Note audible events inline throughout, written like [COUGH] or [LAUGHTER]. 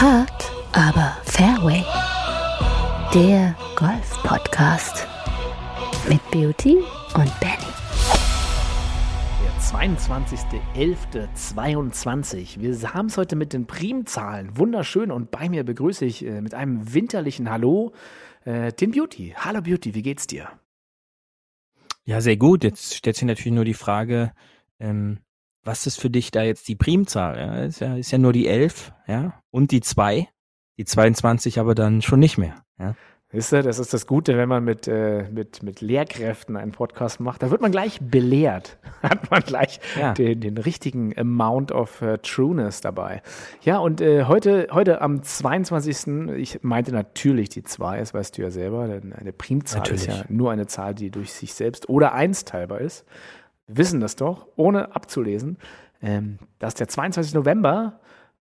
Hard, aber Fairway. Der Golf-Podcast mit Beauty und Benny. Der 22.11.22. Wir haben es heute mit den Primzahlen. Wunderschön. Und bei mir begrüße ich äh, mit einem winterlichen Hallo äh, den Beauty. Hallo Beauty, wie geht's dir? Ja, sehr gut. Jetzt stellt sich natürlich nur die Frage, ähm, was ist für dich da jetzt die Primzahl? Ja, ist ja, ist ja nur die 11, ja, und die 2, die 22 aber dann schon nicht mehr, ja. Wisst ihr, das ist das Gute, wenn man mit, äh, mit, mit Lehrkräften einen Podcast macht. Da wird man gleich belehrt. [LAUGHS] Hat man gleich ja. den, den richtigen Amount of uh, Trueness dabei. Ja, und äh, heute, heute am 22. Ich meinte natürlich die 2, das weißt du ja selber, denn eine Primzahl natürlich. ist ja nur eine Zahl, die durch sich selbst oder 1 teilbar ist. Wissen das doch, ohne abzulesen, ähm, dass der 22. November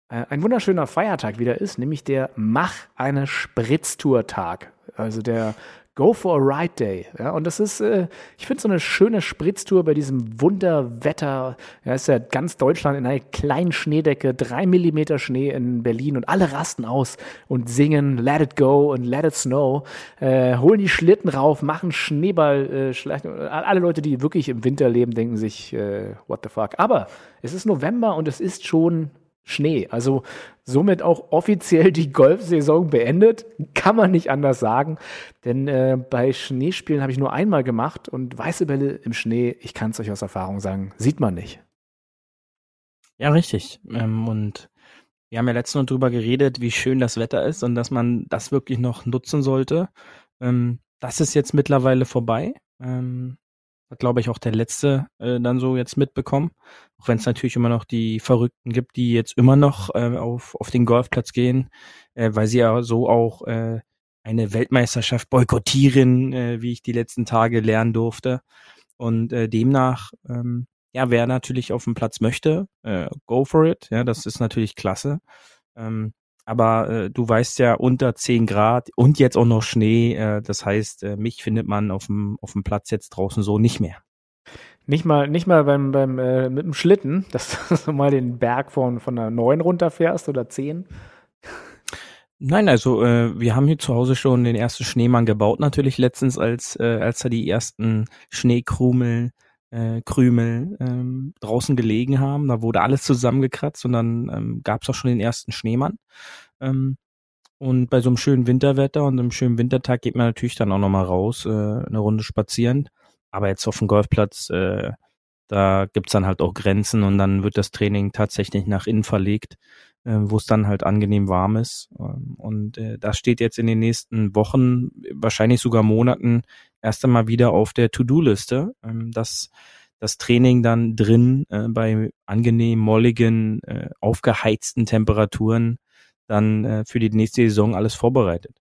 äh, ein wunderschöner Feiertag wieder ist, nämlich der Mach eine Spritztour-Tag. Also der Go for a Ride Day. Ja, und das ist, äh, ich finde so eine schöne Spritztour bei diesem Wunderwetter. Ja, ist ja ganz Deutschland in einer kleinen Schneedecke, drei Millimeter Schnee in Berlin und alle rasten aus und singen Let It Go und Let It Snow, äh, holen die Schlitten rauf, machen Schneeball, äh, alle Leute, die wirklich im Winter leben, denken sich, äh, what the fuck. Aber es ist November und es ist schon Schnee. Also somit auch offiziell die Golfsaison beendet. Kann man nicht anders sagen. Denn äh, bei Schneespielen habe ich nur einmal gemacht und weiße Bälle im Schnee, ich kann es euch aus Erfahrung sagen, sieht man nicht. Ja, richtig. Ähm, und wir haben ja letztens noch drüber geredet, wie schön das Wetter ist und dass man das wirklich noch nutzen sollte. Ähm, das ist jetzt mittlerweile vorbei. Ähm, hat, glaube ich, auch der letzte äh, dann so jetzt mitbekommen. Auch wenn es natürlich immer noch die Verrückten gibt, die jetzt immer noch äh, auf, auf den Golfplatz gehen, äh, weil sie ja so auch äh, eine Weltmeisterschaft boykottieren, äh, wie ich die letzten Tage lernen durfte. Und äh, demnach, ähm, ja, wer natürlich auf dem Platz möchte, äh, go for it. Ja, das ist natürlich klasse. Ähm, aber äh, du weißt ja, unter 10 Grad und jetzt auch noch Schnee. Äh, das heißt, äh, mich findet man auf dem, auf dem Platz jetzt draußen so nicht mehr. Nicht mal, nicht mal beim, beim äh, mit dem Schlitten, [LAUGHS] dass du mal den Berg von, von einer 9 runterfährst oder 10. Nein, also äh, wir haben hier zu Hause schon den ersten Schneemann gebaut, natürlich letztens, als, äh, als da die ersten Schneekrümel äh, Krümel ähm, draußen gelegen haben. Da wurde alles zusammengekratzt und dann ähm, gab es auch schon den ersten Schneemann. Ähm, und bei so einem schönen Winterwetter und einem schönen Wintertag geht man natürlich dann auch nochmal raus, äh, eine Runde spazieren. Aber jetzt auf dem Golfplatz, äh, da gibt's dann halt auch Grenzen und dann wird das Training tatsächlich nach innen verlegt, äh, wo es dann halt angenehm warm ist. Ähm, und äh, das steht jetzt in den nächsten Wochen, wahrscheinlich sogar Monaten, erst einmal wieder auf der To-Do-Liste. Ähm, dass das Training dann drin äh, bei angenehm molligen, äh, aufgeheizten Temperaturen dann äh, für die nächste Saison alles vorbereitet.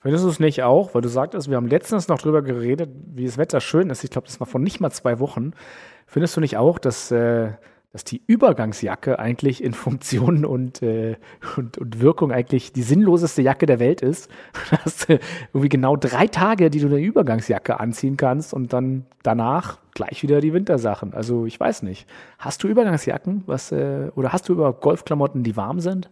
Findest du es nicht auch? Weil du sagtest, wir haben letztens noch drüber geredet, wie das Wetter schön ist. Ich glaube, das war von nicht mal zwei Wochen. Findest du nicht auch, dass, äh, dass die Übergangsjacke eigentlich in Funktion und, äh, und, und Wirkung eigentlich die sinnloseste Jacke der Welt ist? [LAUGHS] Du hast irgendwie genau drei Tage, die du eine Übergangsjacke anziehen kannst und dann danach gleich wieder die Wintersachen. Also ich weiß nicht. Hast du Übergangsjacken, was äh, oder hast du über Golfklamotten, die warm sind?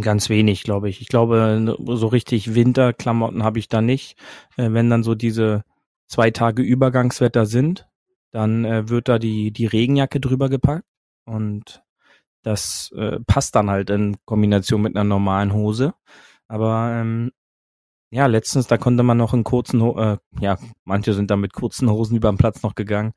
Ganz wenig, glaube ich. Ich glaube, so richtig Winterklamotten habe ich da nicht. Äh, wenn dann so diese zwei Tage Übergangswetter sind, dann äh, wird da die, die Regenjacke drüber gepackt und das äh, passt dann halt in Kombination mit einer normalen Hose. Aber ähm, ja, letztens, da konnte man noch in kurzen, äh, ja, manche sind da mit kurzen Hosen über den Platz noch gegangen,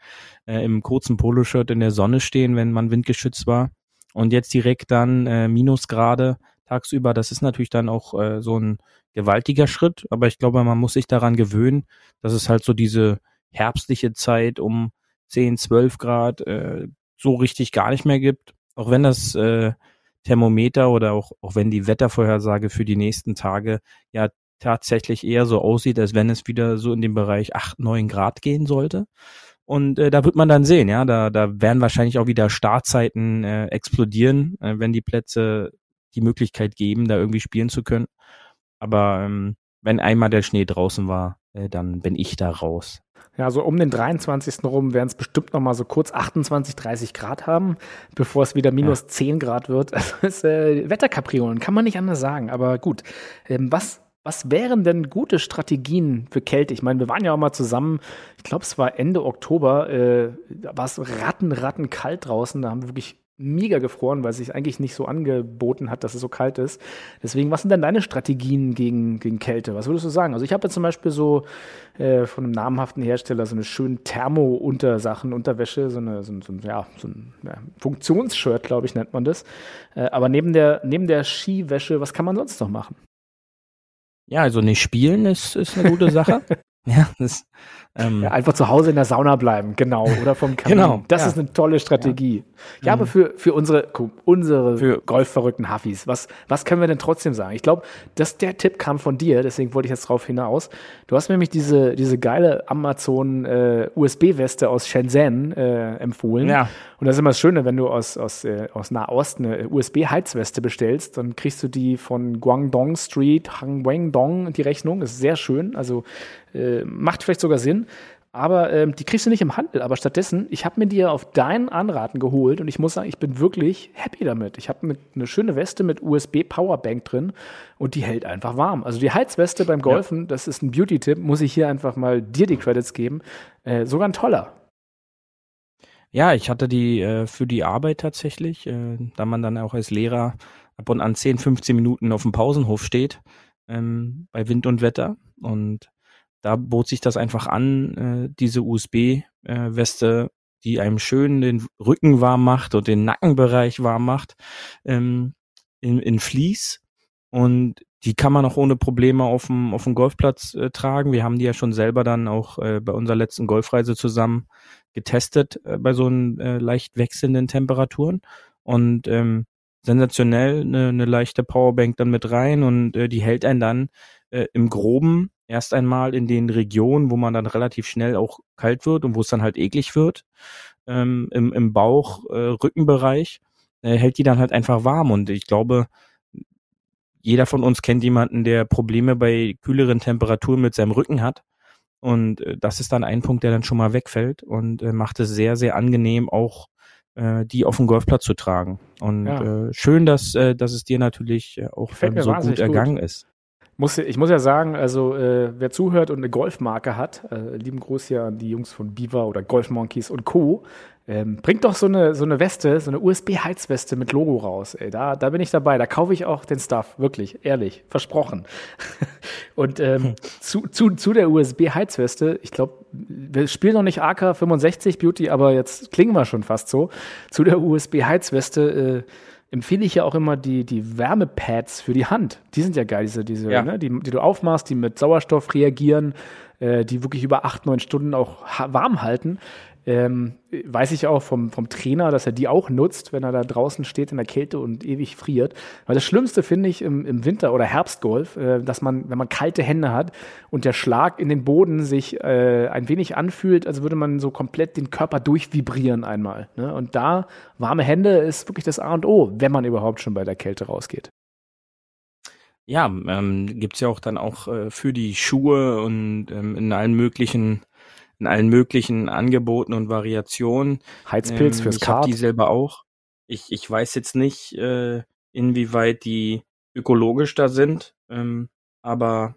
äh, im kurzen Poloshirt in der Sonne stehen, wenn man windgeschützt war. Und jetzt direkt dann äh, Minusgrade tagsüber. Das ist natürlich dann auch äh, so ein gewaltiger Schritt, aber ich glaube, man muss sich daran gewöhnen, dass es halt so diese herbstliche Zeit um 10, 12 Grad äh, so richtig gar nicht mehr gibt. Auch wenn das äh, Thermometer oder auch, auch wenn die Wettervorhersage für die nächsten Tage ja tatsächlich eher so aussieht, als wenn es wieder so in den Bereich 8, 9 Grad gehen sollte. Und äh, da wird man dann sehen, ja, da, da werden wahrscheinlich auch wieder Startzeiten äh, explodieren, äh, wenn die Plätze die Möglichkeit geben, da irgendwie spielen zu können. Aber ähm, wenn einmal der Schnee draußen war, äh, dann bin ich da raus. Ja, so um den 23. rum werden es bestimmt noch mal so kurz 28, 30 Grad haben, bevor es wieder minus ja. 10 Grad wird. [LAUGHS] Also ist äh, Wetterkapriolen, kann man nicht anders sagen. Aber gut, ähm, was was wären denn gute Strategien für Kälte? Ich meine, wir waren ja auch mal zusammen, ich glaube, es war Ende Oktober, äh, da war es ratten, ratten kalt draußen. Da haben wir wirklich mega gefroren, weil es sich eigentlich nicht so angeboten hat, dass es so kalt ist. Deswegen, was sind denn deine Strategien gegen, gegen Kälte? Was würdest du sagen? Also ich habe jetzt zum Beispiel so äh, von einem namhaften Hersteller so eine schöne Thermo-Untersachen, Unterwäsche, so eine, so, so, ja, so ein ja, Funktionsshirt, glaube ich, nennt man das. Äh, aber neben der, neben der Skiwäsche, was kann man sonst noch machen? Ja, also nicht spielen ist, ist eine gute Sache. [LAUGHS] ja, das, ähm, ja, einfach zu Hause in der Sauna bleiben, genau. Oder vom [LAUGHS] Kamin. genau. Das ja. ist eine tolle Strategie. Ja, ja aber mhm. für, für unsere, unsere für golfverrückten Huffis, was, was können wir denn trotzdem sagen? Ich glaube, dass der Tipp kam von dir, deswegen wollte ich jetzt drauf hinaus. Du hast mir nämlich diese, diese geile Amazon äh, USB-Weste aus Shenzhen äh, empfohlen. Ja. Und das ist immer das Schöne, wenn du aus, aus, äh, aus Nahost eine USB-Heizweste bestellst, dann kriegst du die von Guangdong Street, Hangwengdong, die Rechnung. Das ist sehr schön. Also äh, macht vielleicht sogar Sinn. Aber ähm, die kriegst du nicht im Handel. Aber stattdessen, ich habe mir die auf deinen Anraten geholt und ich muss sagen, ich bin wirklich happy damit. Ich habe eine schöne Weste mit USB-Powerbank drin und die hält einfach warm. Also die Heizweste beim Golfen, ja. das ist ein Beauty-Tipp, muss ich hier einfach mal dir die Credits geben. Äh, sogar ein toller. Ja, ich hatte die äh, für die Arbeit tatsächlich, äh, da man dann auch als Lehrer ab und an 10, 15 Minuten auf dem Pausenhof steht, ähm, bei Wind und Wetter. Und da bot sich das einfach an, äh, diese USB-Weste, die einem schön den Rücken warm macht und den Nackenbereich warm macht, ähm, in, in Vlies. Und die kann man auch ohne Probleme auf dem, auf dem Golfplatz äh, tragen. Wir haben die ja schon selber dann auch äh, bei unserer letzten Golfreise zusammen getestet äh, bei so einen äh, leicht wechselnden Temperaturen. Und ähm, sensationell eine, eine leichte Powerbank dann mit rein und äh, die hält einen dann äh, im Groben erst einmal in den Regionen, wo man dann relativ schnell auch kalt wird und wo es dann halt eklig wird, ähm, im, im Bauch, äh, Rückenbereich, äh, hält die dann halt einfach warm. Und ich glaube, jeder von uns kennt jemanden, der Probleme bei kühleren Temperaturen mit seinem Rücken hat. Und äh, das ist dann ein Punkt, der dann schon mal wegfällt und äh, macht es sehr, sehr angenehm, auch äh, die auf dem Golfplatz zu tragen. Und ja. äh, schön, dass, dass es dir natürlich auch ähm, so gut ergangen gut. ist. Muss, ich muss ja sagen, also äh, wer zuhört und eine Golfmarke hat, äh, lieben Gruß hier an die Jungs von Beaver oder Golf Monkeys und Co., ähm, bringt doch so eine, so eine Weste, so eine USB-Heizweste mit Logo raus. Ey, da, da bin ich dabei. Da kaufe ich auch den Stuff. Wirklich, ehrlich, versprochen. [LAUGHS] und ähm, hm. zu, zu, zu der USB-Heizweste, ich glaube, wir spielen noch nicht AK65 Beauty, aber jetzt klingen wir schon fast so. Zu der USB-Heizweste äh, empfehle ich ja auch immer die, die Wärmepads für die Hand. Die sind ja geil, diese, diese ja. ne, die, die du aufmachst, die mit Sauerstoff reagieren, äh, die wirklich über acht, neun Stunden auch warm halten. Ähm, weiß ich auch vom, vom Trainer, dass er die auch nutzt, wenn er da draußen steht in der Kälte und ewig friert. Weil das Schlimmste finde ich im, im Winter- oder Herbstgolf, äh, dass man, wenn man kalte Hände hat und der Schlag in den Boden sich äh, ein wenig anfühlt, als würde man so komplett den Körper durchvibrieren einmal. Ne? Und da warme Hände ist wirklich das A und O, wenn man überhaupt schon bei der Kälte rausgeht. Ja, ähm, gibt ja auch dann auch äh, für die Schuhe und ähm, in allen möglichen in allen möglichen Angeboten und Variationen. Heizpilz ähm, fürs Ich habe die selber auch. Ich, ich weiß jetzt nicht, äh, inwieweit die ökologisch da sind, ähm, aber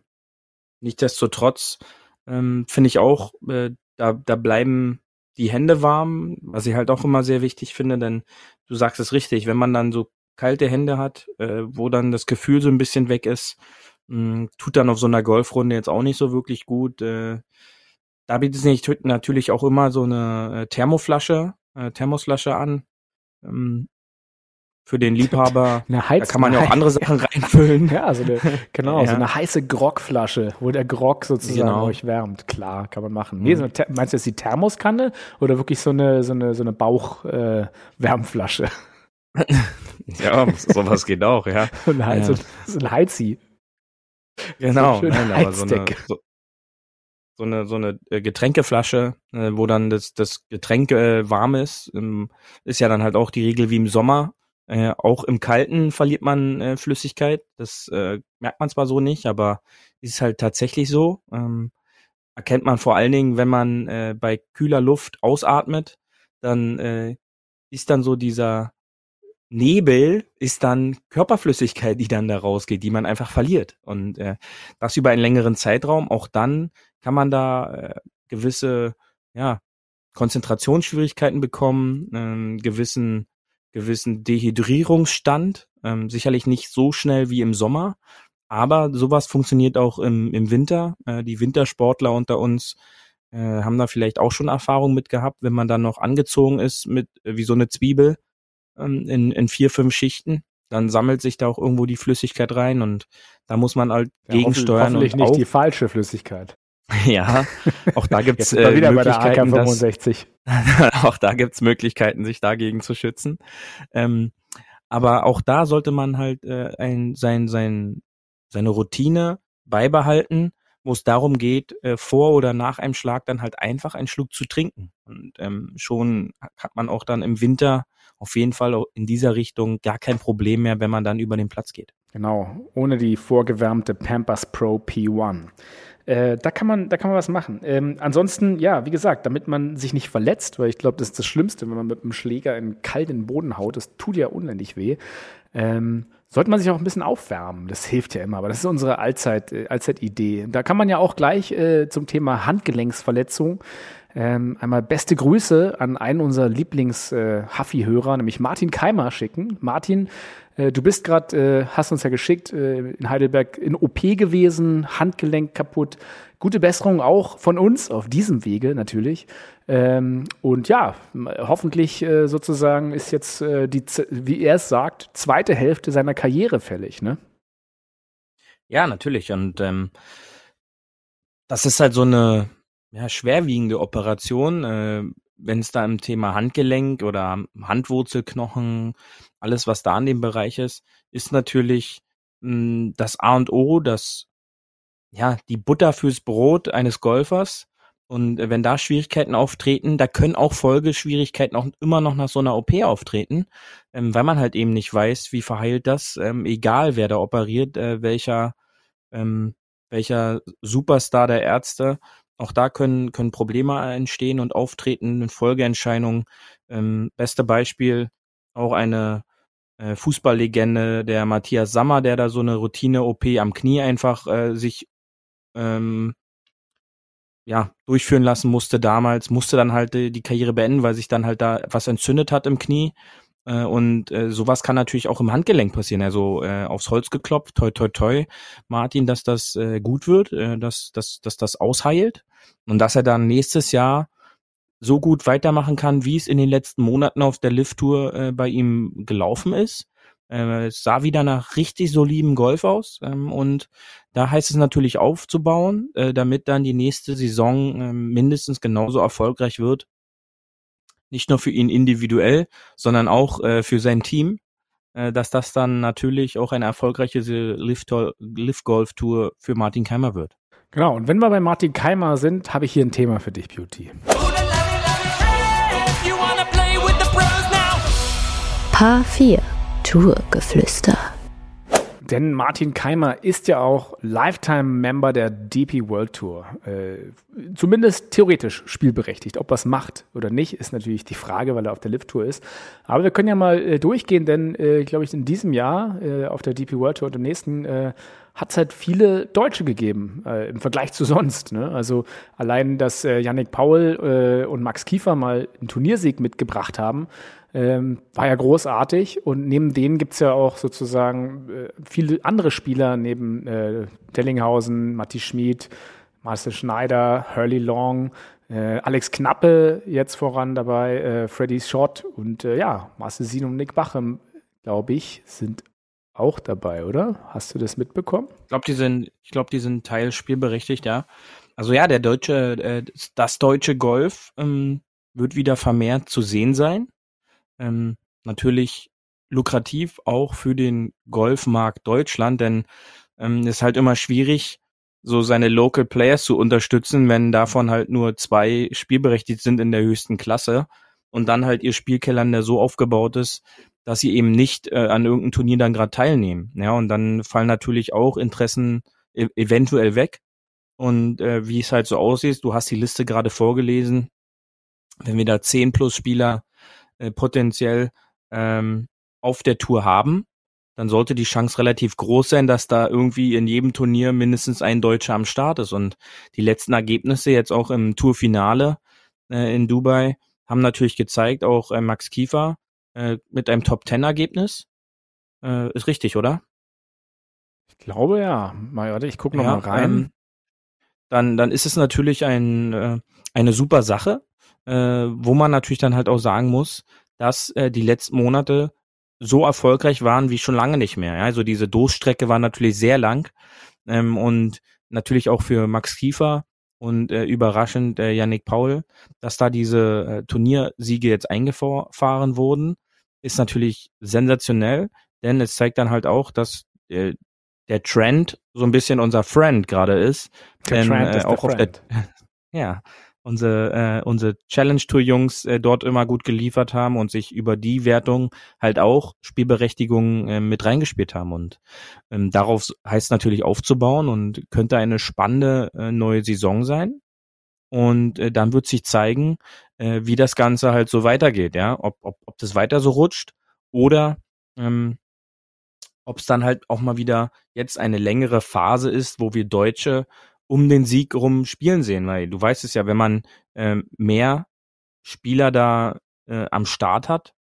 nichtsdestotrotz ähm, finde ich auch, äh, da, da bleiben die Hände warm, was ich halt auch immer sehr wichtig finde, denn du sagst es richtig, wenn man dann so kalte Hände hat, äh, wo dann das Gefühl so ein bisschen weg ist, mh, hm, tut dann auf so einer Golfrunde jetzt auch nicht so wirklich gut. Äh, da bietet sich natürlich auch immer so eine äh, Thermoflasche, äh, Thermosflasche an. Ähm, für den [LAUGHS] Liebhaber. Eine Heiz da kann man ja auch andere [LAUGHS] Sachen reinfüllen. Ja, [LAUGHS] so eine, genau, ja. so eine heiße Grogflasche, wo der Grog sozusagen genau. euch wärmt. Klar, kann man machen. Nee, so eine, meinst du jetzt die Thermoskanne oder wirklich so eine, so eine, so eine Bauchwärmflasche? Äh, ja, sowas geht auch, ja. so, ein, ja. So, so ein Heizi. Genau, so nein, aber so eine, so, so eine so eine äh, Getränkeflasche, äh, wo dann das das Getränk äh, warm ist, ähm, ist ja dann halt auch die Regel wie im Sommer. Äh, auch im Kalten verliert man äh, Flüssigkeit. Das äh, merkt man zwar so nicht, aber ist halt tatsächlich so. Ähm, erkennt man vor allen Dingen, wenn man äh, bei kühler Luft ausatmet, dann äh, ist dann so dieser Nebel ist dann Körperflüssigkeit, die dann da rausgeht, die man einfach verliert. Und äh, das über einen längeren Zeitraum. Auch dann kann man da äh, gewisse ja, Konzentrationsschwierigkeiten bekommen, ähm, gewissen gewissen Dehydrierungsstand, ähm, sicherlich nicht so schnell wie im Sommer, aber sowas funktioniert auch im, im Winter. Äh, die Wintersportler unter uns äh, haben da vielleicht auch schon Erfahrung mit gehabt, wenn man dann noch angezogen ist mit äh, wie so eine Zwiebel ähm, in, in vier, fünf Schichten. Dann sammelt sich da auch irgendwo die Flüssigkeit rein und da muss man halt ja, gegensteuern. Hoffentlich und nicht die falsche Flüssigkeit. [LAUGHS] Ja, auch da gibt's äh, wieder Möglichkeiten, bei der AK-65. [LAUGHS] auch da gibt's Möglichkeiten, sich dagegen zu schützen. Ähm, aber auch da sollte man halt äh, ein, sein, sein, seine Routine beibehalten, wo es darum geht, äh, vor oder nach einem Schlag dann halt einfach einen Schluck zu trinken. Und ähm, schon hat man auch dann im Winter auf jeden Fall in dieser Richtung gar kein Problem mehr, wenn man dann über den Platz geht. Genau, ohne die vorgewärmte Pampers Pro P1. Äh, da kann man, da kann man was machen. Ähm, ansonsten, ja, wie gesagt, damit man sich nicht verletzt, weil ich glaube, das ist das Schlimmste, wenn man mit einem Schläger in kalten Boden haut. Das tut ja unendlich weh. Ähm, sollte man sich auch ein bisschen aufwärmen. Das hilft ja immer. Aber das ist unsere Allzeit, äh, Allzeit-Idee. Da kann man ja auch gleich äh, zum Thema Handgelenksverletzung ähm, einmal beste Grüße an einen unserer Lieblings-Huffy-Hörer, äh, nämlich Martin Keimer schicken. Martin, äh, du bist gerade, äh, hast uns ja geschickt, äh, in Heidelberg in OP gewesen, Handgelenk kaputt. Gute Besserung auch von uns auf diesem Wege natürlich. Ähm, und ja, hoffentlich äh, sozusagen ist jetzt äh, die, wie er es sagt, zweite Hälfte seiner Karriere fällig, ne? Ja, natürlich. Und ähm, das ist halt so eine ja, schwerwiegende Operation, äh, wenn es da im Thema Handgelenk oder Handwurzelknochen, alles was da in dem Bereich ist, ist natürlich mh, hm, das A und O, das ja die Butter fürs Brot eines Golfers. Und wenn da Schwierigkeiten auftreten, da können auch Folgeschwierigkeiten auch immer noch nach so einer OP auftreten, ähm, weil man halt eben nicht weiß, wie verheilt das, ähm, egal wer da operiert, äh, welcher, ähm, welcher Superstar der Ärzte auch da können, können Probleme entstehen und auftreten, Folgeentscheidungen. Ähm, beste Beispiel auch eine äh, Fußballlegende, der Matthias Sammer, der da so eine Routine-OP am Knie einfach äh, sich ähm, ja, durchführen lassen musste damals, musste dann halt die Karriere beenden, weil sich dann halt da was entzündet hat im Knie. Äh, und äh, sowas kann natürlich auch im Handgelenk passieren. Also äh, aufs Holz geklopft, toi toi toi, Martin, dass das äh, gut wird, äh, dass, dass, dass das ausheilt und dass er dann nächstes Jahr so gut weitermachen kann, wie es in den letzten Monaten auf der Lift-Tour äh, bei ihm gelaufen ist. Äh, es sah wieder nach richtig solidem Golf aus ähm, und da heißt es natürlich aufzubauen, äh, damit dann die nächste Saison äh, mindestens genauso erfolgreich wird nicht nur für ihn individuell, sondern auch äh, für sein Team, äh, dass das dann natürlich auch eine erfolgreiche Lift-Golf-Tour für Martin Keimer wird. Genau, und wenn wir bei Martin Keimer sind, habe ich hier ein Thema für dich, Beauty. Paar 4 Tourgeflüster. Denn Martin Keimer ist ja auch Lifetime-Member der DP World Tour. Äh, zumindest theoretisch spielberechtigt. Ob es macht oder nicht, ist natürlich die Frage, weil er auf der Lift-Tour ist. Aber wir können ja mal äh, durchgehen, denn äh, glaube ich, in diesem Jahr äh, auf der DP World Tour und im nächsten äh, hat es halt viele Deutsche gegeben äh, im Vergleich zu sonst. Ne? Also allein, dass äh, Yannick Paul äh, und Max Kiefer mal einen Turniersieg mitgebracht haben, ähm, war ja großartig. Und neben denen gibt's ja auch sozusagen äh, viele andere Spieler, neben äh, Dellinghausen, Matti Schmid, Marcel Schneider, Hurley Long, äh, Alex Knappe jetzt voran dabei, äh, Freddy Schott und äh, ja, Marcel Sin und Nick Bachem, glaube ich, sind auch dabei, oder? Hast du das mitbekommen? Ich glaube, die sind, ich glaube, die sind teilspielberechtigt, ja. Also ja, der deutsche, äh, das deutsche Golf ähm, wird wieder vermehrt zu sehen sein. Ähm, natürlich lukrativ auch für den Golfmarkt Deutschland, denn ähm, ist halt immer schwierig, so seine Local Players zu unterstützen, wenn davon halt nur zwei spielberechtigt sind in der höchsten Klasse und dann halt ihr Spielkalender so aufgebaut ist, dass sie eben nicht äh, an irgendeinem Turnier dann gerade teilnehmen. Ja, und dann fallen natürlich auch Interessen e eventuell weg. Und äh, wie es halt so aussieht, du hast die Liste gerade vorgelesen, wenn wir da 10 plus Spieler äh, potenziell ähm, auf der Tour haben, dann sollte die Chance relativ groß sein, dass da irgendwie in jedem Turnier mindestens ein Deutscher am Start ist. Und die letzten Ergebnisse jetzt auch im Tourfinale äh, in Dubai haben natürlich gezeigt, auch äh, Max Kiefer äh, mit einem Top-10-Ergebnis. Äh, ist richtig, oder? Ich glaube ja. Mal, warte, ich gucke noch ja, mal rein. Ähm, dann, dann ist es natürlich ein, äh, eine super Sache, äh, wo man natürlich dann halt auch sagen muss, dass äh, die letzten Monate so erfolgreich waren wie schon lange nicht mehr. Ja? Also diese Durchstrecke war natürlich sehr lang ähm, und natürlich auch für Max Kiefer und äh, überraschend äh, Yannick Paul, dass da diese äh, Turniersiege jetzt eingefahren wurden, ist natürlich sensationell, denn es zeigt dann halt auch, dass äh, der Trend so ein bisschen unser Friend gerade ist. Der denn, Trend äh, ist auch auf der, [LAUGHS] ja, unsere, äh, unsere Challenge Tour Jungs äh, dort immer gut geliefert haben und sich über die Wertung halt auch Spielberechtigung äh, mit reingespielt haben. Und ähm, darauf heißt natürlich aufzubauen und könnte eine spannende äh, neue Saison sein. Und äh, dann wird sich zeigen, äh, wie das Ganze halt so weitergeht, ja, ob, ob, ob das weiter so rutscht oder ähm, ob es dann halt auch mal wieder jetzt eine längere Phase ist, wo wir Deutsche um den Sieg rum spielen sehen, weil du weißt es ja, wenn man äh, mehr Spieler da äh, am Start hat,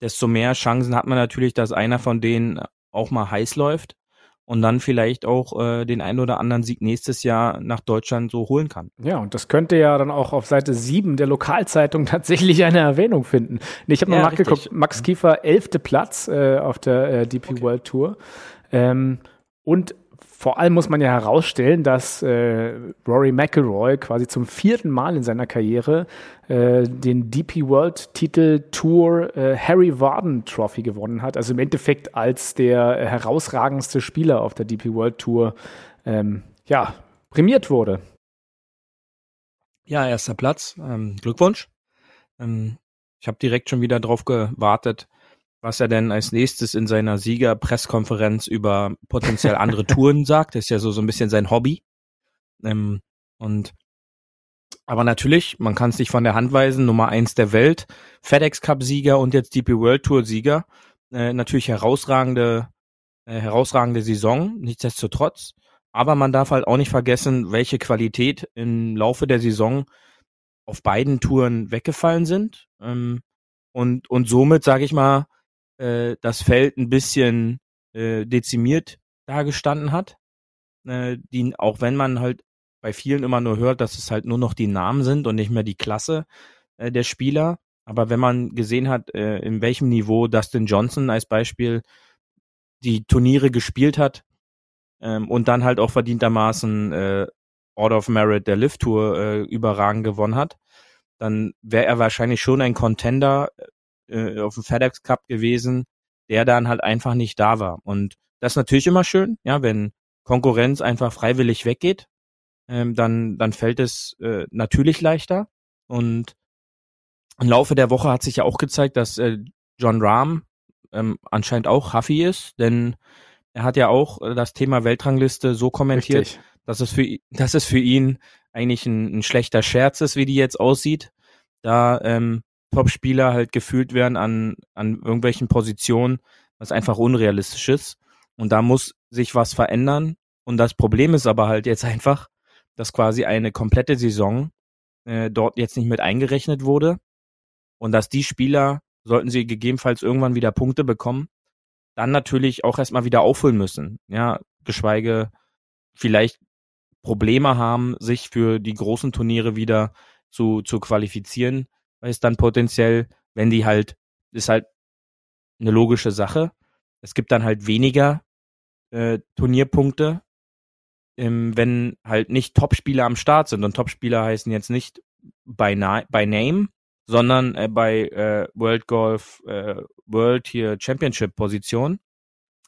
desto mehr Chancen hat man natürlich, dass einer von denen auch mal heiß läuft und dann vielleicht auch äh, den einen oder anderen Sieg nächstes Jahr nach Deutschland so holen kann. Ja, und das könnte ja dann auch auf Seite 7 der Lokalzeitung [LAUGHS] tatsächlich eine Erwähnung finden. Ich habe ja, mal nachgeguckt, Max Kiefer elfte Platz äh, auf der äh, DP okay. World Tour. Ähm, und vor allem muss man ja herausstellen, dass äh, Rory McIlroy quasi zum vierten Mal in seiner Karriere äh, den DP World Titel Tour äh, Harry Warden Trophy gewonnen hat. Also im Endeffekt als der herausragendste Spieler auf der DP World Tour ähm, ja, prämiert wurde. Ja, erster Platz. Ähm, Glückwunsch. Ähm, ich habe direkt schon wieder drauf gewartet, was er denn als nächstes in seiner Siegerpresskonferenz über potenziell andere Touren [LAUGHS] sagt. Das ist ja so, so ein bisschen sein Hobby. Ähm, und aber natürlich, man kann es nicht von der Hand weisen, Nummer eins der Welt, FedEx Cup-Sieger und jetzt DP World Tour-Sieger. Äh, natürlich herausragende, äh, herausragende Saison, nichtsdestotrotz. Aber man darf halt auch nicht vergessen, welche Qualität im Laufe der Saison auf beiden Touren weggefallen sind. Ähm, und, und somit, sage ich mal, äh, das Feld ein bisschen äh, dezimiert dagestanden hat. Äh, die, auch wenn man halt bei vielen immer nur hört, dass es halt nur noch die Namen sind und nicht mehr die Klasse äh, der Spieler. Aber wenn man gesehen hat, äh, in welchem Niveau Dustin Johnson als Beispiel die Turniere gespielt hat ähm, und dann halt auch verdientermaßen äh, Order of Merit der Lift Tour äh, überragend gewonnen hat, dann wäre er wahrscheinlich schon ein Contender äh, auf dem FedEx Cup gewesen, der dann halt einfach nicht da war. Und das ist natürlich immer schön, ja, wenn Konkurrenz einfach freiwillig weggeht, ähm, dann, dann fällt es äh, natürlich leichter. Und im Laufe der Woche hat sich ja auch gezeigt, dass äh, John Rahm ähm, anscheinend auch Huffy ist, denn er hat ja auch äh, das Thema Weltrangliste so kommentiert, Richtig. dass es für [LAUGHS] dass es für ihn eigentlich ein, ein schlechter Scherz ist, wie die jetzt aussieht, da ähm, Top-Spieler halt gefühlt werden an, an irgendwelchen Positionen, was einfach unrealistisch ist. Und da muss sich was verändern. Und das Problem ist aber halt jetzt [LAUGHS] einfach, dass quasi eine komplette Saison äh, dort jetzt nicht mit eingerechnet wurde. Und dass die Spieler, sollten sie gegebenenfalls irgendwann wieder Punkte bekommen, dann natürlich auch erstmal wieder auffüllen müssen. Ja, geschweige vielleicht Probleme haben, sich für die großen Turniere wieder zu, zu qualifizieren weil es dann potenziell, wenn die halt, ist halt eine logische Sache. Es gibt dann halt weniger äh, Turnierpunkte, ähm, wenn halt nicht Topspieler am Start sind. Und Topspieler heißen jetzt nicht by, na by name, sondern äh, bei äh, World Golf äh, World hier Championship Position,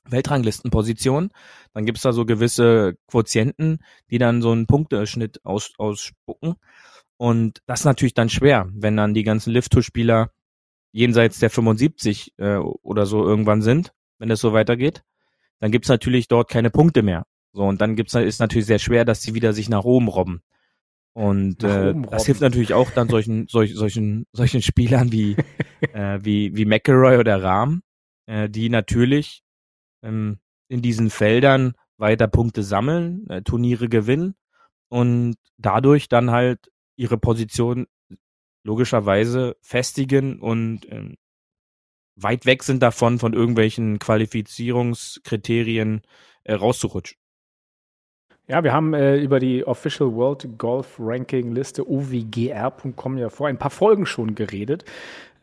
Weltranglistenposition. Dann gibt's da so gewisse Quotienten, die dann so einen Punkteschnitt aus, ausspucken. Und das ist natürlich dann schwer, wenn dann die ganzen Lift-Tour-Spieler jenseits der 75 äh, oder so irgendwann sind, wenn es so weitergeht. Dann gibt's natürlich dort keine Punkte mehr. So, und dann gibt's, ist natürlich sehr schwer, dass sie wieder sich nach oben robben. Und äh, das hilft natürlich auch dann solchen, solch, solchen, solchen Spielern wie, [LAUGHS] äh, wie, wie McElroy oder Rahm, äh, die natürlich ähm, in diesen Feldern weiter Punkte sammeln, äh, Turniere gewinnen und dadurch dann halt ihre Position logischerweise festigen und ähm, weit weg sind davon, von irgendwelchen Qualifizierungskriterien äh, rauszurutschen. Ja, wir haben äh, über die Official World Golf Ranking Liste ovgr.com ja vor ein paar Folgen schon geredet.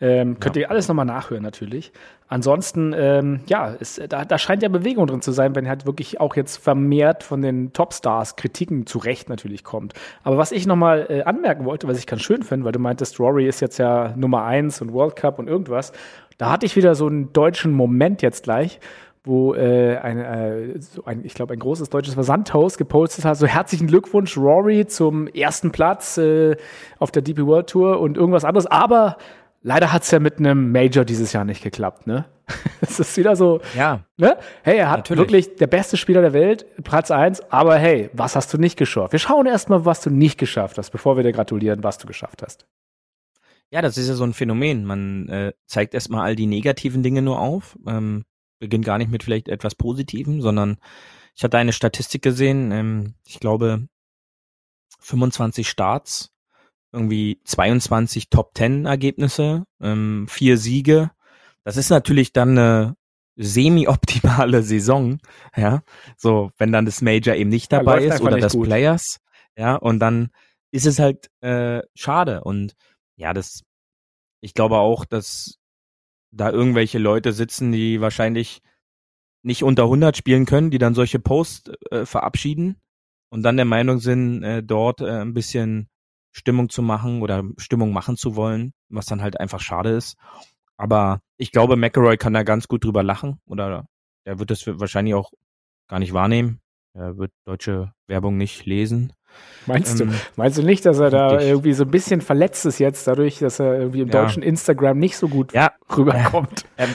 Ähm, könnt ja. ihr alles nochmal nachhören natürlich. Ansonsten, ähm, ja, es, da, da scheint ja Bewegung drin zu sein, wenn halt wirklich auch jetzt vermehrt von den Topstars Kritiken zu Recht natürlich kommt. Aber was ich nochmal äh, anmerken wollte, was ich ganz schön finde, weil du meintest, Rory ist jetzt ja Nummer eins und World Cup und irgendwas. Da hatte ich wieder so einen deutschen Moment jetzt gleich wo äh, ein, äh, so ein, ich glaube, ein großes deutsches Versandhaus gepostet hat, so herzlichen Glückwunsch, Rory, zum ersten Platz äh, auf der DP World Tour und irgendwas anderes. Aber leider hat's ja mit einem Major dieses Jahr nicht geklappt, ne? [LAUGHS] Es ist wieder so, ja. ne? Hey, er hat Natürlich. wirklich der beste Spieler der Welt, Platz eins. aber hey, was hast du nicht geschafft? Wir schauen erstmal, was du nicht geschafft hast, bevor wir dir gratulieren, was du geschafft hast. Ja, das ist ja so ein Phänomen. Man äh, zeigt erstmal all die negativen Dinge nur auf. Ähm, beginnt gar nicht mit vielleicht etwas Positivem, sondern ich hatte eine Statistik gesehen, ähm, ich glaube 25 Starts, irgendwie 22 Top 10 Ergebnisse, ähm, vier Siege. Das ist natürlich dann eine semi-optimale [LAUGHS] Saison, ja. So, wenn dann das Major eben nicht dabei ja, ist oder das gut. Players, ja, und dann ist es halt äh, schade. Und ja, das, ich glaube auch, dass da irgendwelche Leute sitzen, die wahrscheinlich nicht unter 100 spielen können, die dann solche Posts äh, verabschieden und dann der Meinung sind, äh, dort äh, ein bisschen Stimmung zu machen oder Stimmung machen zu wollen, was dann halt einfach schade ist. Aber ich glaube, McElroy kann da ganz gut drüber lachen oder er wird das wahrscheinlich auch gar nicht wahrnehmen. Er wird deutsche Werbung nicht lesen. Meinst ähm, du? Meinst du nicht, dass er da irgendwie so ein bisschen verletzt ist jetzt, dadurch, dass er irgendwie im ja. deutschen Instagram nicht so gut ja. rüberkommt? [LAUGHS] Er,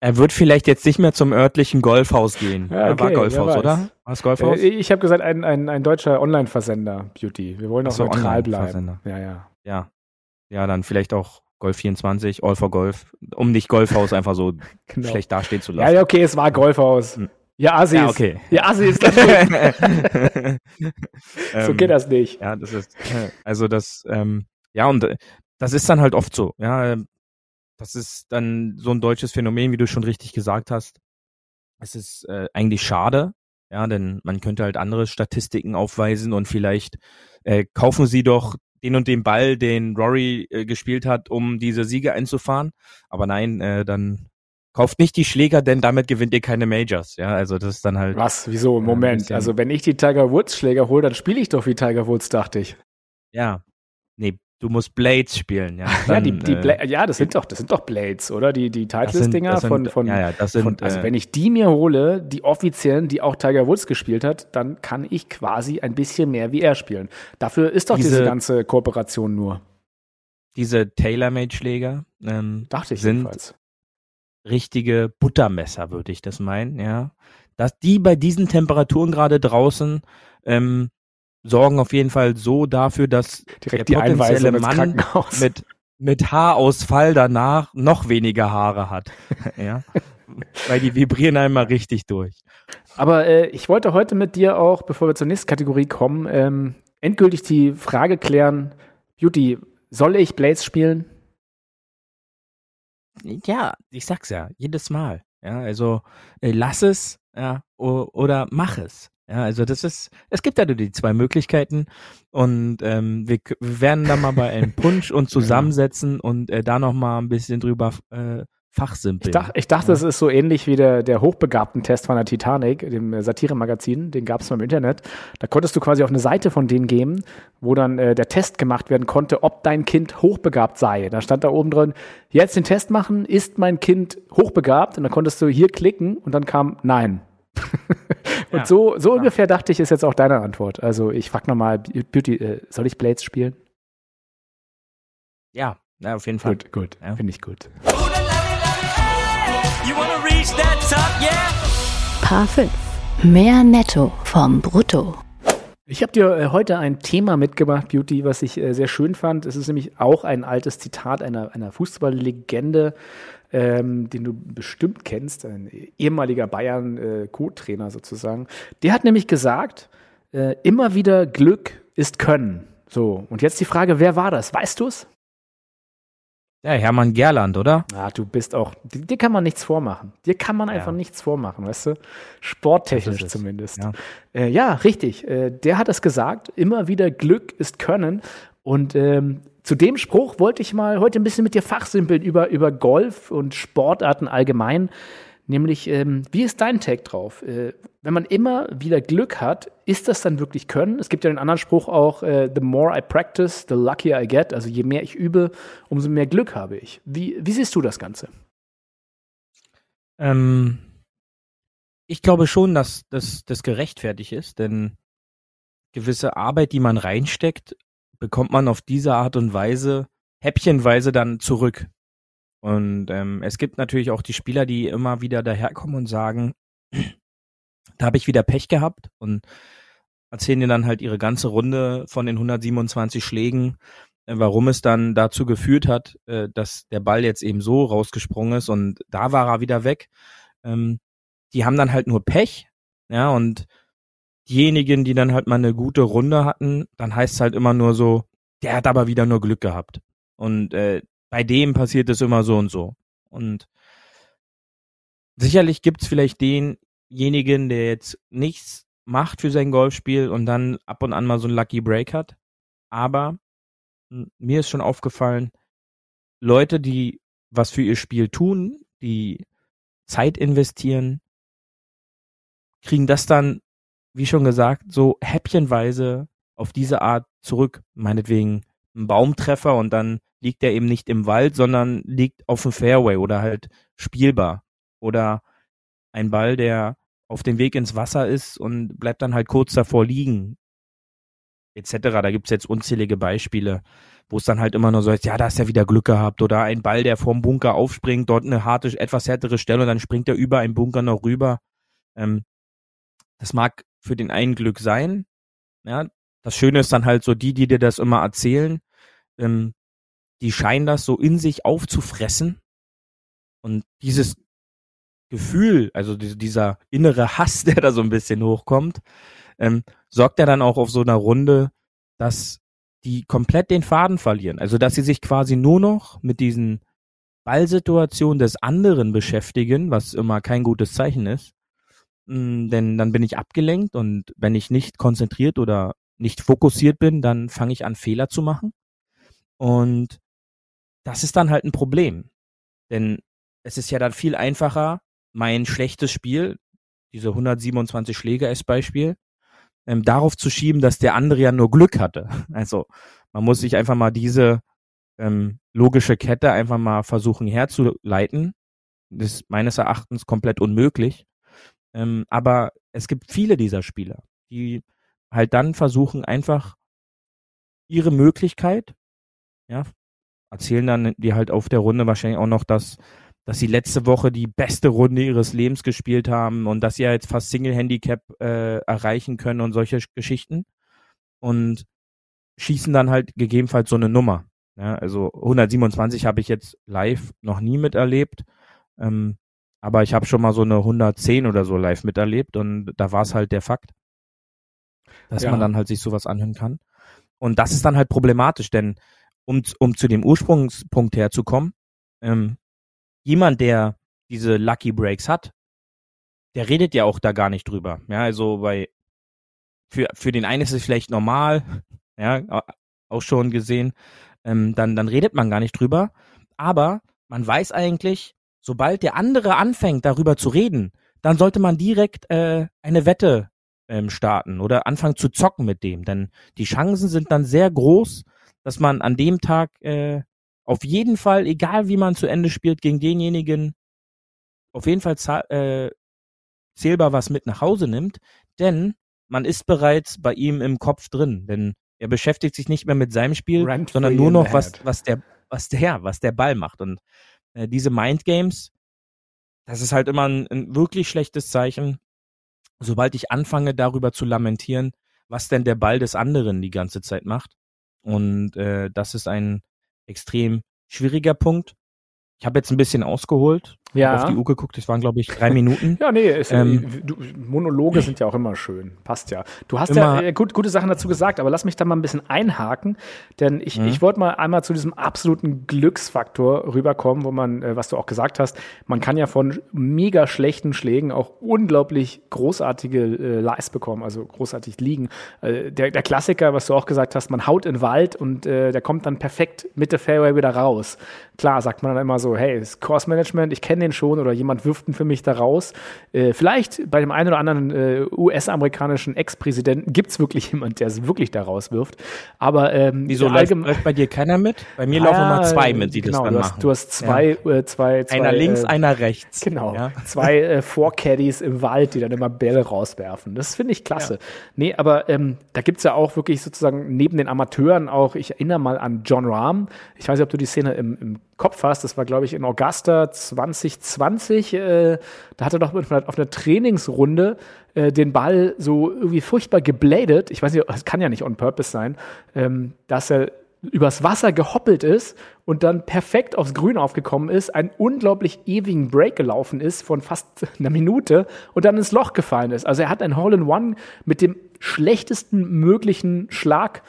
er, wird vielleicht jetzt nicht mehr zum örtlichen Golfhaus gehen. Ja, okay, war Golfhaus, oder? War es Golfhaus? Äh, ich habe gesagt, ein, ein, ein deutscher Online-Versender, Beauty. Wir wollen auch so, neutral bleiben. Ja, ja. Ja. Ja, dann vielleicht auch Golf 24, All for Golf, um nicht Golfhaus einfach so [LAUGHS] genau. schlecht dastehen zu lassen. Ja, okay, es war Golfhaus. Hm. Ja, Assis. Ja, okay. Ja, Assis. [LAUGHS] [LAUGHS] so geht ähm, das nicht. Ja, das ist, also das, ähm, ja, und äh, das ist dann halt oft so. Ja, ähm, das ist dann so ein deutsches Phänomen, wie du schon richtig gesagt hast. Es ist äh, eigentlich schade, ja, denn man könnte halt andere Statistiken aufweisen und vielleicht äh, kaufen sie doch den und den Ball, den Rory äh, gespielt hat, um diese Siege einzufahren. Aber nein, äh, dann Kauft nicht die Schläger, denn damit gewinnt ihr keine Majors. Ja, also das ist dann halt. Was? Wieso? Moment. also wenn ich die Tiger Woods Schläger hole, dann spiele ich doch wie Tiger Woods, dachte ich. Ja. Nee, du musst Blades spielen, ja. Dann, ja, die, die äh, ja, das sind doch, das sind doch Blades, oder? Die, die Titles-Dinger von, von, ja, ja, das sind, von, also äh, wenn ich die mir hole, die offiziellen, die auch Tiger Woods gespielt hat, dann kann ich quasi ein bisschen mehr wie er spielen. Dafür ist doch diese, diese ganze Kooperation nur. Diese Tailor-Made-Schläger ähm, Dachte ich sind, jedenfalls richtige Buttermesser, würde ich das meinen, ja. Dass die bei diesen Temperaturen gerade draußen ähm, sorgen auf jeden Fall so dafür, dass Direkt der potenzielle Mann mit, mit Haarausfall danach noch weniger Haare hat. [LAUGHS] ja. Weil die vibrieren einmal richtig durch. Aber äh, ich wollte heute mit dir auch, bevor wir zur nächsten Kategorie kommen, ähm, endgültig die Frage klären, Beauty, soll ich Blades spielen? Ja, ich sag's ja, jedes Mal. Ja, also äh, lass es, ja, oder mach es. Ja, also das ist, es gibt ja nur die zwei Möglichkeiten und ähm, wir, wir werden da mal bei einem Punsch und [LAUGHS] zusammensetzen und äh, da noch mal ein bisschen drüber äh, fachsimpeln. Ich, dach, ich dachte, es ja. ist so ähnlich wie der, der Hochbegabten-Test von der Titanic, dem Satire-Magazin, den gab es mal im Internet. Da konntest du quasi auf eine Seite von denen gehen, wo dann äh, der Test gemacht werden konnte, ob dein Kind hochbegabt sei. Da stand da oben drin, jetzt den Test machen, ist mein Kind hochbegabt? Und dann konntest du hier klicken und dann kam Nein. [LAUGHS] und ja, so, so ungefähr dachte ich, ist jetzt auch deine Antwort. Also ich frag nochmal, Beauty, äh, soll ich Blades spielen? Ja, ja, auf jeden Fall. Gut, gut, ja. finde ich gut. Paar 5. Mehr Netto vom Brutto. Ich habe dir äh, heute ein Thema mitgebracht, Beauty, was ich äh, sehr schön fand. Es ist nämlich auch ein altes Zitat einer, einer Fußballlegende, ähm, den du bestimmt kennst, ein ehemaliger Bayern-Co-Trainer äh, sozusagen. Der hat nämlich gesagt, äh, immer wieder Glück ist Können. So, und jetzt die Frage, wer war das? Weißt du es? Ja, Hermann Gerland, oder? Ja, du bist auch, dir kann man nichts vormachen. Dir kann man einfach ja. nichts vormachen, weißt du? Sporttechnisch zumindest. Ja. Äh, ja, richtig. Äh, der hat es gesagt, immer wieder Glück ist Können. Und ähm, zu dem Spruch wollte ich mal heute ein bisschen mit dir fachsimpeln über, über Golf und Sportarten allgemein. Nämlich, ähm, wie ist dein Take drauf? Äh, wenn man immer wieder Glück hat, ist das dann wirklich Können? Es gibt ja den anderen Spruch auch, äh, the more I practice, the luckier I get. Also je mehr ich übe, umso mehr Glück habe ich. Wie, wie siehst du das Ganze? Ähm, ich glaube schon, dass das, das gerechtfertigt ist, denn gewisse Arbeit, die man reinsteckt, bekommt man auf diese Art und Weise häppchenweise dann zurück. Und ähm, es gibt natürlich auch die Spieler, die immer wieder daherkommen und sagen, [CLEARS THROAT] da habe ich wieder Pech gehabt und erzählen dir dann halt ihre ganze Runde von den 127 Schlägen, äh, warum es dann dazu geführt hat, äh, dass der Ball jetzt eben so rausgesprungen ist und da war er wieder weg. Ähm, die haben dann halt nur Pech, ja, und diejenigen, die dann halt mal eine gute Runde hatten, dann heißt es halt immer nur so, der hat aber wieder nur Glück gehabt. Und äh, bei dem passiert es immer so und so. Und sicherlich gibt's vielleicht denjenigen, der jetzt nichts macht für sein Golfspiel und dann ab und an mal so ein Lucky Break hat. Aber mir ist schon aufgefallen, Leute, die was für ihr Spiel tun, die Zeit investieren, kriegen das dann, wie schon gesagt, so häppchenweise auf diese Art zurück. Meinetwegen ein Baumtreffer und dann liegt er eben nicht im Wald, sondern liegt auf dem Fairway oder halt spielbar. Oder ein Ball, der auf dem Weg ins Wasser ist und bleibt dann halt kurz davor liegen. Etc. Da gibt's jetzt unzählige Beispiele, wo es dann halt immer nur so ist, ja, da hast ja wieder Glück gehabt. Oder ein Ball, der vorm Bunker aufspringt, dort eine harte, etwas härtere Stelle und dann springt er über einen Bunker noch rüber. Ähm, das mag für den einen Glück sein. Ja, das Schöne ist dann halt so, die, die dir das immer erzählen, ähm, die scheinen das so in sich aufzufressen. Und dieses Gefühl, also dieser innere Hass, [LAUGHS] der da so ein bisschen hochkommt, ähm, sorgt ja dann auch auf so einer Runde, dass die komplett den Faden verlieren. Also dass sie sich quasi nur noch mit diesen Ballsituationen des anderen beschäftigen, was immer kein gutes Zeichen ist. Mm, denn dann bin ich abgelenkt und wenn ich nicht konzentriert oder nicht fokussiert bin, dann fange ich an Fehler zu machen. Und das ist dann halt ein Problem. Denn es ist ja dann viel einfacher, mein schlechtes Spiel, diese 127 Schläge als Beispiel, ähm, darauf zu schieben, dass der andere ja nur Glück hatte. [LAUGHS] Also man muss sich einfach mal diese ähm, logische Kette einfach mal versuchen herzuleiten. Das ist meines Erachtens komplett unmöglich. Ähm, aber es gibt viele dieser Spieler, die halt dann versuchen einfach ihre Möglichkeit, ja, erzählen dann die halt auf der Runde wahrscheinlich auch noch, dass, dass sie letzte Woche die beste Runde ihres Lebens gespielt haben und dass sie ja jetzt fast Single Handicap äh, erreichen können und solche Geschichten. Und schießen dann halt gegebenenfalls so eine Nummer. Ja, also 127 habe ich jetzt live noch nie miterlebt. Ähm, aber ich habe schon mal so eine 110 oder so live miterlebt und da war es halt der Fakt, dass ja. man dann halt sich sowas anhören kann. Und das ist dann halt problematisch, denn um, um zu dem Ursprungspunkt herzukommen, ähm, jemand, der diese Lucky Breaks hat, der redet ja auch da gar nicht drüber. Ja, also bei für, für den einen ist es vielleicht normal, [LAUGHS] ja, auch schon gesehen, ähm, dann, dann redet man gar nicht drüber. Aber man weiß eigentlich, sobald der andere anfängt, darüber zu reden, dann sollte man direkt äh, eine Wette ähm, starten oder anfangen zu zocken mit dem. Denn die Chancen sind dann sehr groß, dass man an dem Tag äh, auf jeden Fall, egal wie man zu Ende spielt, gegen denjenigen auf jeden Fall äh, zählbar was mit nach Hause nimmt, denn man ist bereits bei ihm im Kopf drin, denn er beschäftigt sich nicht mehr mit seinem Spiel, Rent sondern nur noch was, was der, was der, was der Ball macht. Und äh, diese Mindgames, das ist halt immer ein, ein wirklich schlechtes Zeichen. sobald ich anfange, darüber zu lamentieren, was denn der Ball des anderen die ganze Zeit macht. Und äh, das ist ein extrem schwieriger Punkt. Ich habe jetzt ein bisschen ausgeholt, ja. auf die Uhr geguckt, das waren, glaube ich, drei Minuten. [LAUGHS] ja, nee, ist, ähm, du, Monologe sind ja auch immer schön. Passt ja. Du hast ja äh, gut, gute Sachen dazu gesagt, aber lass mich da mal ein bisschen einhaken, denn ich, mhm. ich wollte mal einmal zu diesem absoluten Glücksfaktor rüberkommen, wo man, äh, was du auch gesagt hast, man kann ja von mega schlechten Schlägen auch unglaublich großartige äh, Leis bekommen, also großartig liegen. Äh, der, der Klassiker, was du auch gesagt hast, man haut in den Wald und äh, der kommt dann perfekt mit der Fairway wieder raus. Klar, sagt man dann immer so, hey, das Course Management, ich kenne den schon oder jemand wirft ihn für mich da raus. Äh, vielleicht bei dem einen oder anderen äh, US-amerikanischen Ex-Präsidenten gibt es wirklich [LAUGHS] jemand, der es wirklich da rauswirft. Aber ähm, Wieso läuft, läuft bei dir keiner mit? Bei mir ah, laufen immer zwei mit, die genau, das dann du hast, machen. Du hast zwei, ja. äh, zwei, zwei Einer links, äh, einer rechts. Genau. Ja. Zwei äh, Vorcaddies im Wald, die dann immer Bälle rauswerfen. Das finde ich klasse. Ja. Nee, aber ähm, da gibt es ja auch wirklich sozusagen neben den Amateuren auch, ich erinnere mal an John Rahm. Ich weiß nicht, ob du die Szene im, im Kopf hast, das war, glaube ich, in Augusta 2020, äh, da hat er doch auf einer Trainingsrunde äh, den Ball so irgendwie furchtbar gebladet, ich weiß nicht, das kann ja nicht on purpose sein, ähm, dass er übers Wasser gehoppelt ist und dann perfekt aufs Grün aufgekommen ist, einen unglaublich ewigen Break gelaufen ist von fast [LAUGHS] einer Minute und dann ins Loch gefallen ist. Also er hat ein Hole-in-One mit dem schlechtesten möglichen Schlag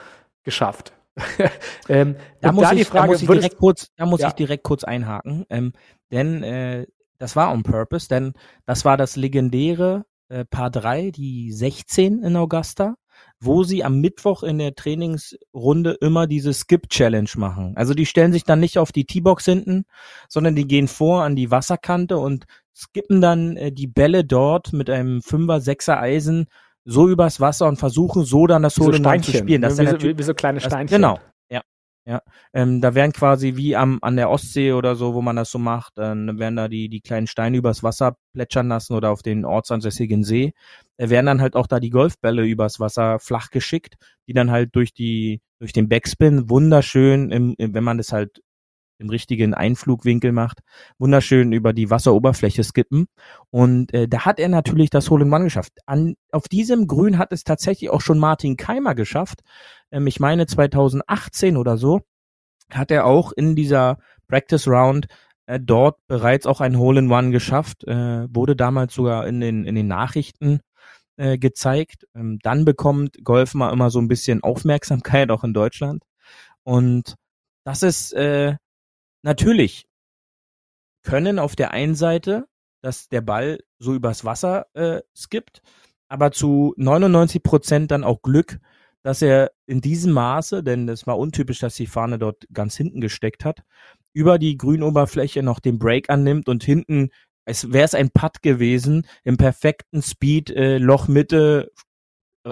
geschafft. [LAUGHS] ähm, da, muss da, ich, Frage, da muss ich direkt kurz, da muss ja. ich direkt kurz einhaken, ähm, denn äh, das war on purpose, denn das war das legendäre äh, Paar 3, die 16 in Augusta, wo sie am Mittwoch in der Trainingsrunde immer diese Skip Challenge machen. Also die stellen sich dann nicht auf die T-Box hinten, sondern die gehen vor an die Wasserkante und skippen dann äh, die Bälle dort mit einem 5er, 6er Eisen so übers Wasser und versuchen so dann das so zu spielen. Das wie, so, wie, so kleine Steinchen. genau. Ja. Ja, ähm, da werden quasi wie am an der Ostsee oder so, wo man das so macht, dann werden da die die kleinen Steine übers Wasser plätschern lassen oder auf den ortsansässigen See. Da werden dann halt auch da die Golfbälle übers Wasser flach geschickt, die dann halt durch die durch den Backspin wunderschön, im, wenn man das halt im richtigen Einflugwinkel macht, wunderschön über die Wasseroberfläche skippen. Und äh, da hat er natürlich das Hole in One geschafft. An, auf diesem Grün hat es tatsächlich auch schon Martin Keimer geschafft. Ähm, ich meine 2018 oder so hat er auch in dieser Practice Round äh, dort bereits auch ein Hole in One geschafft. Äh, wurde damals sogar in den, in den Nachrichten äh, gezeigt. Ähm, dann bekommt Golf mal immer so ein bisschen Aufmerksamkeit, auch in Deutschland. Und das ist äh, natürlich können auf der einen Seite, dass der Ball so übers Wasser äh, skippt, aber zu 99 Prozent dann auch Glück, dass er in diesem Maße, denn es war untypisch, dass die Fahne dort ganz hinten gesteckt hat, über die Grünoberfläche noch den Break annimmt und hinten, es wäre es ein Putt gewesen, im perfekten Speed äh, Lochmitte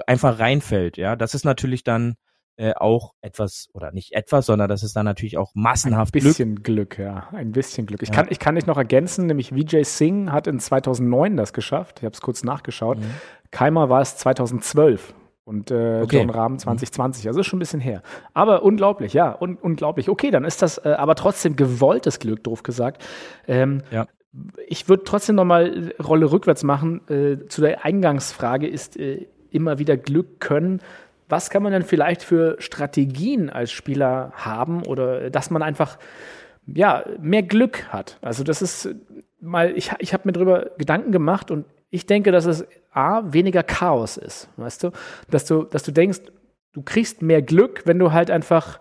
einfach reinfällt. Ja, das ist natürlich dann äh, auch etwas, oder nicht etwas, sondern das ist dann natürlich auch massenhaft Glück. Ein bisschen Glück, Glück ja. Ein bisschen Glück. Ich, ja. kann, ich kann dich noch ergänzen, nämlich Vijay Singh hat in 2009 das geschafft. Ich habe es kurz nachgeschaut. Mhm. Keimer war es 2012 und äh, okay. John Rahm 2020. Mhm. Also ist schon ein bisschen her. Aber unglaublich, ja, un unglaublich. Okay, dann ist das äh, aber trotzdem gewolltes Glück, doof gesagt. Ähm, ja. Ich würde trotzdem noch mal Rolle rückwärts machen. Äh, zu der Eingangsfrage ist äh, immer wieder Glück können was kann man denn vielleicht für Strategien als Spieler haben oder dass man einfach ja, mehr Glück hat. Also das ist mal, ich, ich habe mir darüber Gedanken gemacht und ich denke, dass es A, weniger Chaos ist, weißt du? Dass du, dass du denkst, du kriegst mehr Glück, wenn du halt einfach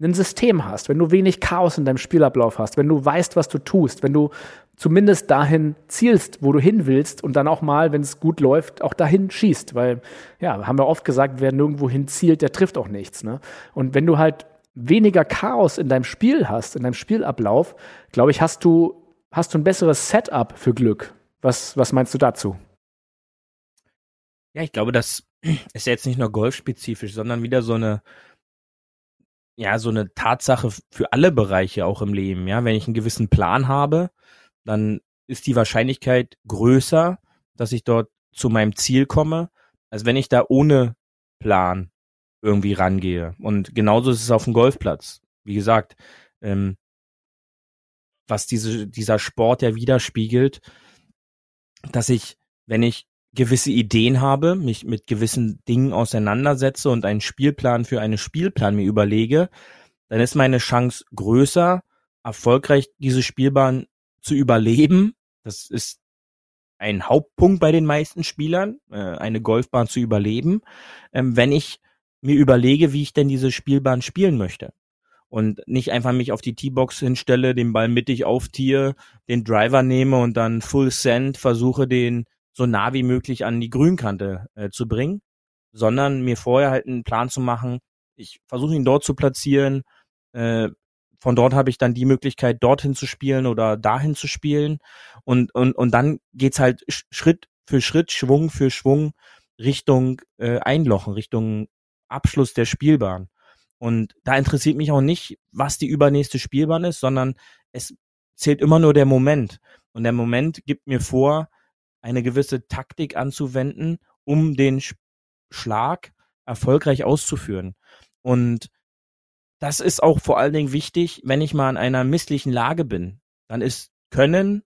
ein System hast, wenn du wenig Chaos in deinem Spielablauf hast, wenn du weißt, was du tust, wenn du zumindest dahin zielst, wo du hin willst und dann auch mal, wenn es gut läuft, auch dahin schießt. Weil, ja, haben wir oft gesagt, wer nirgendwo hin zielt, der trifft auch nichts. Ne? Und wenn du halt weniger Chaos in deinem Spiel hast, in deinem Spielablauf, glaube ich, hast du, hast du ein besseres Setup für Glück. Was, was meinst du dazu? Ja, ich glaube, das [CLEARS THROAT] ist jetzt nicht nur golfspezifisch, sondern wieder so eine, ja, so eine Tatsache für alle Bereiche auch im Leben. Ja, wenn ich einen gewissen Plan habe, dann ist die Wahrscheinlichkeit größer, dass ich dort zu meinem Ziel komme, als wenn ich da ohne Plan irgendwie rangehe. Und genauso ist es auf dem Golfplatz. Wie gesagt, ähm, was diese, dieser Sport ja widerspiegelt, dass ich, wenn ich gewisse Ideen habe, mich mit gewissen Dingen auseinandersetze und einen Spielplan für einen Spielplan mir überlege, dann ist meine Chance größer, erfolgreich diese Spielbahn zu überleben. Das ist ein Hauptpunkt bei den meisten Spielern, äh, eine Golfbahn zu überleben, ähm, wenn ich mir überlege, wie ich denn diese Spielbahn spielen möchte. Und nicht einfach mich auf die T-Box hinstelle, den Ball mittig auftiere, den Driver nehme und dann Full Send versuche, den so nah wie möglich an die Grünkante äh, zu bringen, sondern mir vorher halt einen Plan zu machen, ich versuche ihn dort zu platzieren, äh, von dort habe ich dann die Möglichkeit, dorthin zu spielen oder dahin zu spielen. Und, und, und dann geht's halt Schritt für Schritt, Schwung für Schwung Richtung äh, Einlochen, Richtung Abschluss der Spielbahn. Und da interessiert mich auch nicht, was die übernächste Spielbahn ist, sondern es zählt immer nur der Moment. Und der Moment gibt mir vor, eine gewisse Taktik anzuwenden, um den Schlag erfolgreich auszuführen. Und das ist auch vor allen Dingen wichtig, wenn ich mal in einer misslichen Lage bin. Dann ist Können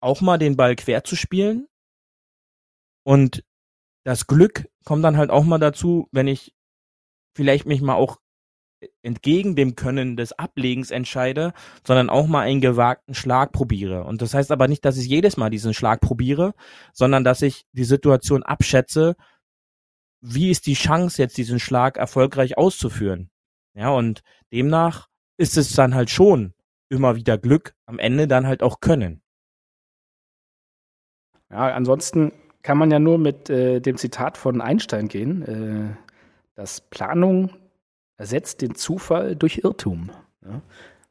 auch mal den Ball quer zu spielen. Und das Glück kommt dann halt auch mal dazu, wenn ich vielleicht mich mal auch entgegen dem Können des Ablegens entscheide, sondern auch mal einen gewagten Schlag probiere. Und das heißt aber nicht, dass ich jedes Mal diesen Schlag probiere, sondern dass ich die Situation abschätze wie ist die Chance, jetzt diesen Schlag erfolgreich auszuführen? Ja, und demnach ist es dann halt schon immer wieder Glück, am Ende dann halt auch können. Ja, ansonsten kann man ja nur mit äh, dem Zitat von Einstein gehen, äh, dass Planung ersetzt den Zufall durch Irrtum. Ja?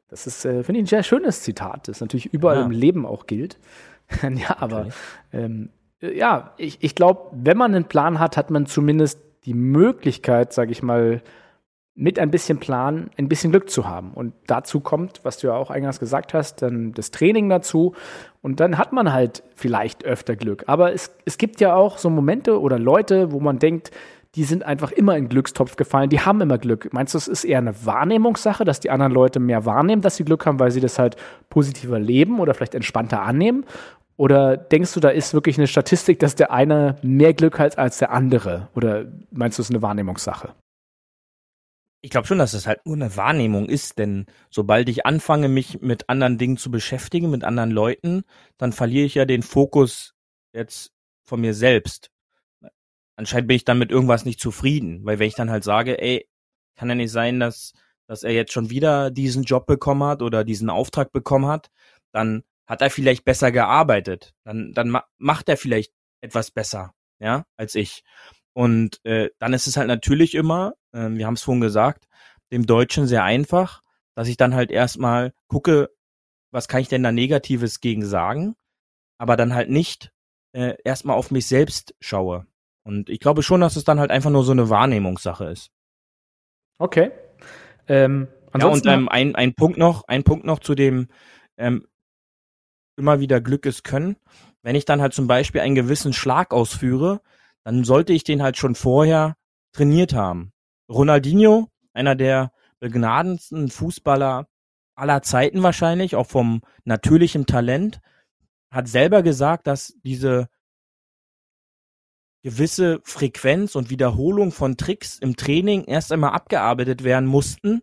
Das ist, äh, finde ich, ein sehr schönes Zitat, das natürlich überall ja. im Leben auch gilt. [LAUGHS] ja, aber ähm, äh, ja, ich, ich glaube, wenn man einen Plan hat, hat man zumindest die Möglichkeit, sage ich mal, mit ein bisschen Plan ein bisschen Glück zu haben. Und dazu kommt, was du ja auch eingangs gesagt hast, dann das Training dazu. Und dann hat man halt vielleicht öfter Glück. Aber es, es gibt ja auch so Momente oder Leute, wo man denkt, die sind einfach immer in Glückstopf gefallen, die haben immer Glück. Meinst du, es ist eher eine Wahrnehmungssache, dass die anderen Leute mehr wahrnehmen, dass sie Glück haben, weil sie das halt positiver leben oder vielleicht entspannter annehmen? Oder denkst du, da ist wirklich eine Statistik, dass der eine mehr Glück hat als der andere? Oder meinst du, es ist eine Wahrnehmungssache? Ich glaube schon, dass es halt nur eine Wahrnehmung ist, denn sobald ich anfange, mich mit anderen Dingen zu beschäftigen, mit anderen Leuten, dann verliere ich ja den Fokus jetzt von mir selbst. Anscheinend bin ich dann mit irgendwas nicht zufrieden, weil wenn ich dann halt sage, ey, kann ja nicht sein, dass, dass er jetzt schon wieder diesen Job bekommen hat oder diesen Auftrag bekommen hat, dann hat er vielleicht besser gearbeitet. Dann, dann ma macht er vielleicht etwas besser, ja, als ich. Und äh, dann ist es halt natürlich immer, äh, wir haben es vorhin gesagt, dem Deutschen sehr einfach, dass ich dann halt erstmal gucke, was kann ich denn da Negatives gegen sagen, aber dann halt nicht äh, erstmal auf mich selbst schaue. Und ich glaube schon, dass es dann halt einfach nur so eine Wahrnehmungssache ist. Okay. Ähm, ja, und ähm, ein, ein Punkt noch, ein Punkt noch zu dem, ähm, immer wieder Glückes können. Wenn ich dann halt zum Beispiel einen gewissen Schlag ausführe, dann sollte ich den halt schon vorher trainiert haben. Ronaldinho, einer der begnadendsten Fußballer aller Zeiten wahrscheinlich, auch vom natürlichen Talent, hat selber gesagt, dass diese gewisse Frequenz und Wiederholung von Tricks im Training erst einmal abgearbeitet werden mussten,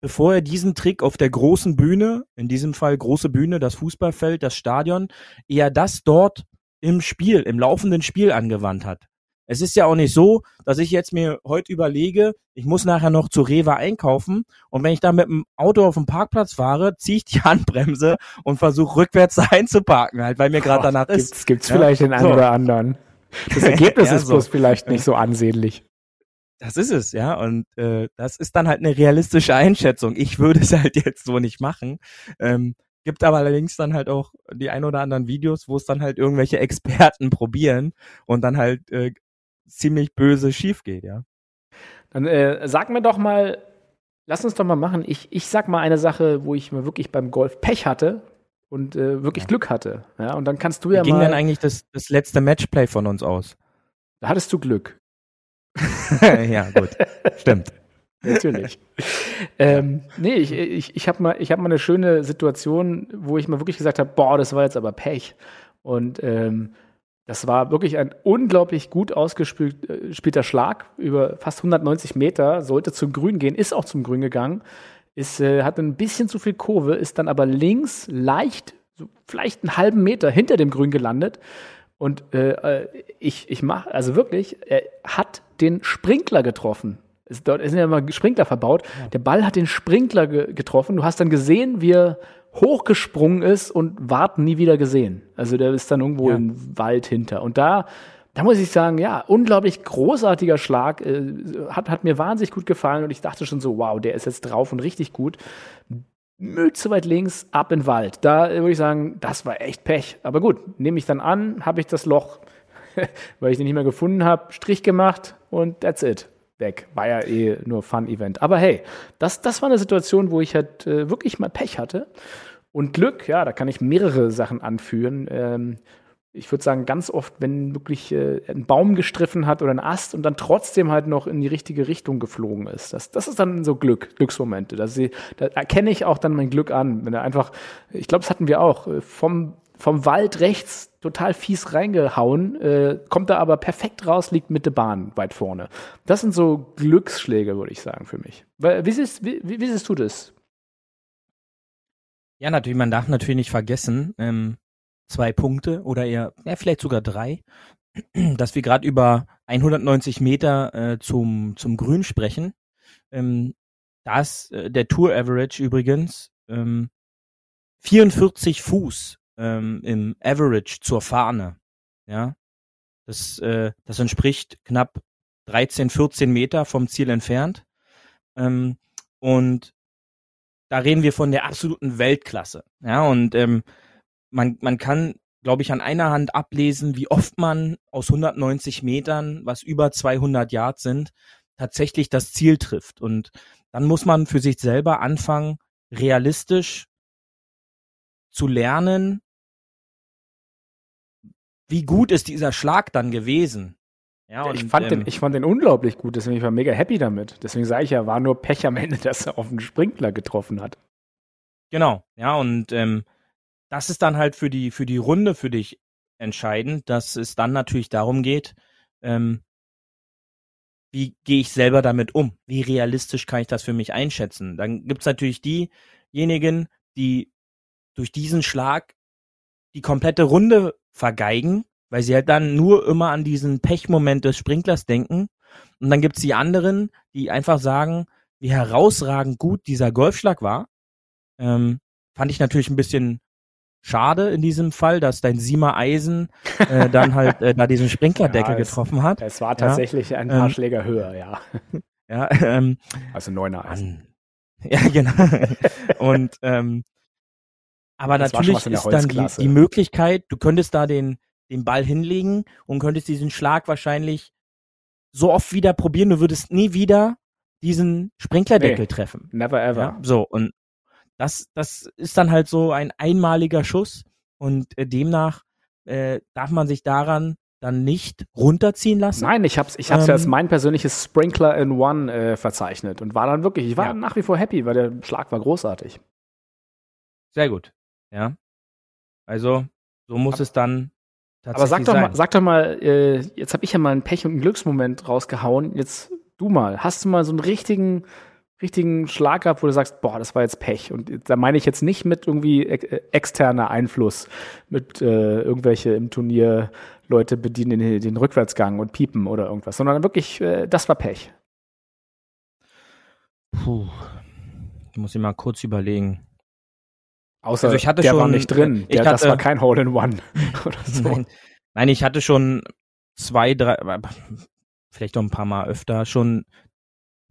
bevor er diesen Trick auf der großen Bühne, in diesem Fall große Bühne, das Fußballfeld, das Stadion, eher das dort im Spiel, im laufenden Spiel angewandt hat. Es ist ja auch nicht so, dass ich jetzt mir heute überlege, ich muss nachher noch zu Rewe einkaufen und wenn ich da mit dem Auto auf dem Parkplatz fahre, ziehe ich die [LAUGHS] Handbremse und versuche rückwärts einzuparken, halt, weil mir gerade danach ist. Gibt's, gibt's ja? vielleicht den einen so. oder anderen. Das Ergebnis [LAUGHS] ja, ist bloß vielleicht nicht so ansehnlich. Das ist es, ja. Und äh, das ist dann halt eine realistische Einschätzung. Ich würde es halt jetzt so nicht machen. Ähm, gibt aber allerdings dann halt auch die ein oder anderen Videos, wo es dann halt irgendwelche Experten [LAUGHS] probieren und dann halt äh, ziemlich böse schief geht, ja. Dann äh, sag mir doch mal, lass uns doch mal machen. Ich, ich sag mal eine Sache, wo ich mal wirklich beim Golf Pech hatte und äh, wirklich ja. Glück hatte. Ja, und dann kannst du ja Wie mal. ging denn eigentlich das, das letzte Matchplay von uns aus? Da hattest du Glück. [LAUGHS] ja, gut. Stimmt. Natürlich. [LAUGHS] ähm, nee, ich, ich, ich habe mal, hab mal eine schöne Situation, wo ich mal wirklich gesagt habe, boah, das war jetzt aber Pech. Und ähm, Das war wirklich ein unglaublich gut ausgespielter Schlag über fast 190 Meter, sollte zum Grün gehen, ist auch zum Grün gegangen, ist, äh, hat ein bisschen zu viel Kurve, ist dann aber links leicht, so vielleicht einen halben Meter hinter dem Grün gelandet. Und äh, äh ich, ich mache, also wirklich, er hat den Sprinkler getroffen. Es, dort sind ja immer Sprinkler verbaut. Ja. Der Ball hat den Sprinkler ge getroffen. Du hast dann gesehen, wie er hochgesprungen ist und Wart nie wieder gesehen. Also der ist dann irgendwo ja. im Wald hinter. Und da, da muss ich sagen, ja, unglaublich großartiger Schlag. Äh, hat, hat mir wahnsinnig gut gefallen und ich dachte schon so, wow, der ist jetzt drauf und richtig gut. Müd zu weit links, ab in den Wald. Da würde ich sagen, das war echt Pech. Aber gut, nehme ich dann an, habe ich das Loch, [LAUGHS] weil ich den nicht mehr gefunden habe, Strich gemacht und that's it weg. War ja eh nur Fun-Event. Aber hey, das, das war eine Situation, wo ich halt äh, wirklich mal Pech hatte. Und Glück, ja, da kann ich mehrere Sachen anführen. Ähm, ich würde sagen, ganz oft, wenn wirklich äh, ein Baum gestriffen hat oder ein Ast und dann trotzdem halt noch in die richtige Richtung geflogen ist. Das, das ist dann so Glück, Glücksmomente. Da, da erkenne ich auch dann mein Glück an. Wenn er einfach, ich glaube, das hatten wir auch, äh, vom vom Wald rechts total fies reingehauen, äh, kommt da aber perfekt raus, liegt Mitte Bahn weit vorne. Das sind so Glücksschläge, würde ich sagen, für mich. Wie siehst, wie, wie siehst du das? Ja, natürlich, man darf natürlich nicht vergessen, ähm, zwei Punkte oder eher, ja, vielleicht sogar drei, dass wir gerade über 190 Meter äh, zum, zum Grün sprechen. Ähm, das, äh, der Tour Average übrigens, ähm, 44 Fuß ähm, im Average zur Fahne. Ja, das, äh, das entspricht knapp 13, 14 Meter vom Ziel entfernt. Ähm, und da reden wir von der absoluten Weltklasse. Ja, und ähm, man, man kann, glaube ich, an einer Hand ablesen, wie oft man aus 190 Metern, was über 200 Yards sind, tatsächlich das Ziel trifft. Und dann muss man für sich selber anfangen, realistisch zu lernen, wie gut ist dieser Schlag dann gewesen? Ja, und, ich, fand ähm, den, ich fand den unglaublich gut, deswegen war ich mega happy damit. Deswegen sage ich ja, war nur Pech am Ende, [LAUGHS] dass er auf den Sprinkler getroffen hat. Genau, ja, und ähm, das ist dann halt für die, für die Runde für dich entscheidend, dass es dann natürlich darum geht, ähm, wie gehe ich selber damit um? Wie realistisch kann ich das für mich einschätzen? Dann gibt's natürlich diejenigen, die durch diesen Schlag die komplette Runde vergeigen, weil sie halt dann nur immer an diesen Pechmoment des Sprinklers denken. Und dann gibt's die anderen, die einfach sagen, wie herausragend gut dieser Golfschlag war. Ähm, fand ich natürlich ein bisschen schade in diesem Fall, dass dein Siemer Eisen äh, dann halt äh, da diesen Sprinklerdeckel [LAUGHS] ja, getroffen hat. Es war tatsächlich ja. ein paar ähm, Schläger höher, ja. [LAUGHS] Ja, ähm, also neuner Eisen. [LAUGHS] Ja, genau. Und ähm, aber das natürlich ist dann die, die, Möglichkeit, du könntest da den, den Ball hinlegen und könntest diesen Schlag wahrscheinlich so oft wieder probieren, du würdest nie wieder diesen Sprinklerdeckel nee, treffen. Never ever. Ja, so, und das, das ist dann halt so ein einmaliger Schuss und äh, demnach äh, darf man sich daran dann nicht runterziehen lassen. Nein, ich hab's, ich hab's ähm, ja als ähm, mein persönliches Sprinkler in One äh, verzeichnet und war dann wirklich, ich war ja. nach wie vor happy, weil der Schlag war großartig. Sehr gut. Ja. Also, so muss aber, es dann tatsächlich Aber sag doch sein. mal, sag doch mal, äh, jetzt habe ich ja mal einen Pech- und einen Glücksmoment rausgehauen. Jetzt du mal. Hast du mal so einen richtigen, richtigen Schlag gehabt, wo du sagst, boah, das war jetzt Pech. Und da meine ich jetzt nicht mit irgendwie äh, externer Einfluss, mit äh, irgendwelche im Turnier Leute bedienen den, den, Rückwärtsgang und piepen oder irgendwas, sondern wirklich, äh, das war Pech. Puh. Ich muss ich mal kurz überlegen. Außer also ich hatte der schon, war nicht drin. Der, hatte, das war kein Hole in One [LAUGHS] oder so. Nein, nein, ich hatte schon zwei, drei, vielleicht noch ein paar Mal öfter schon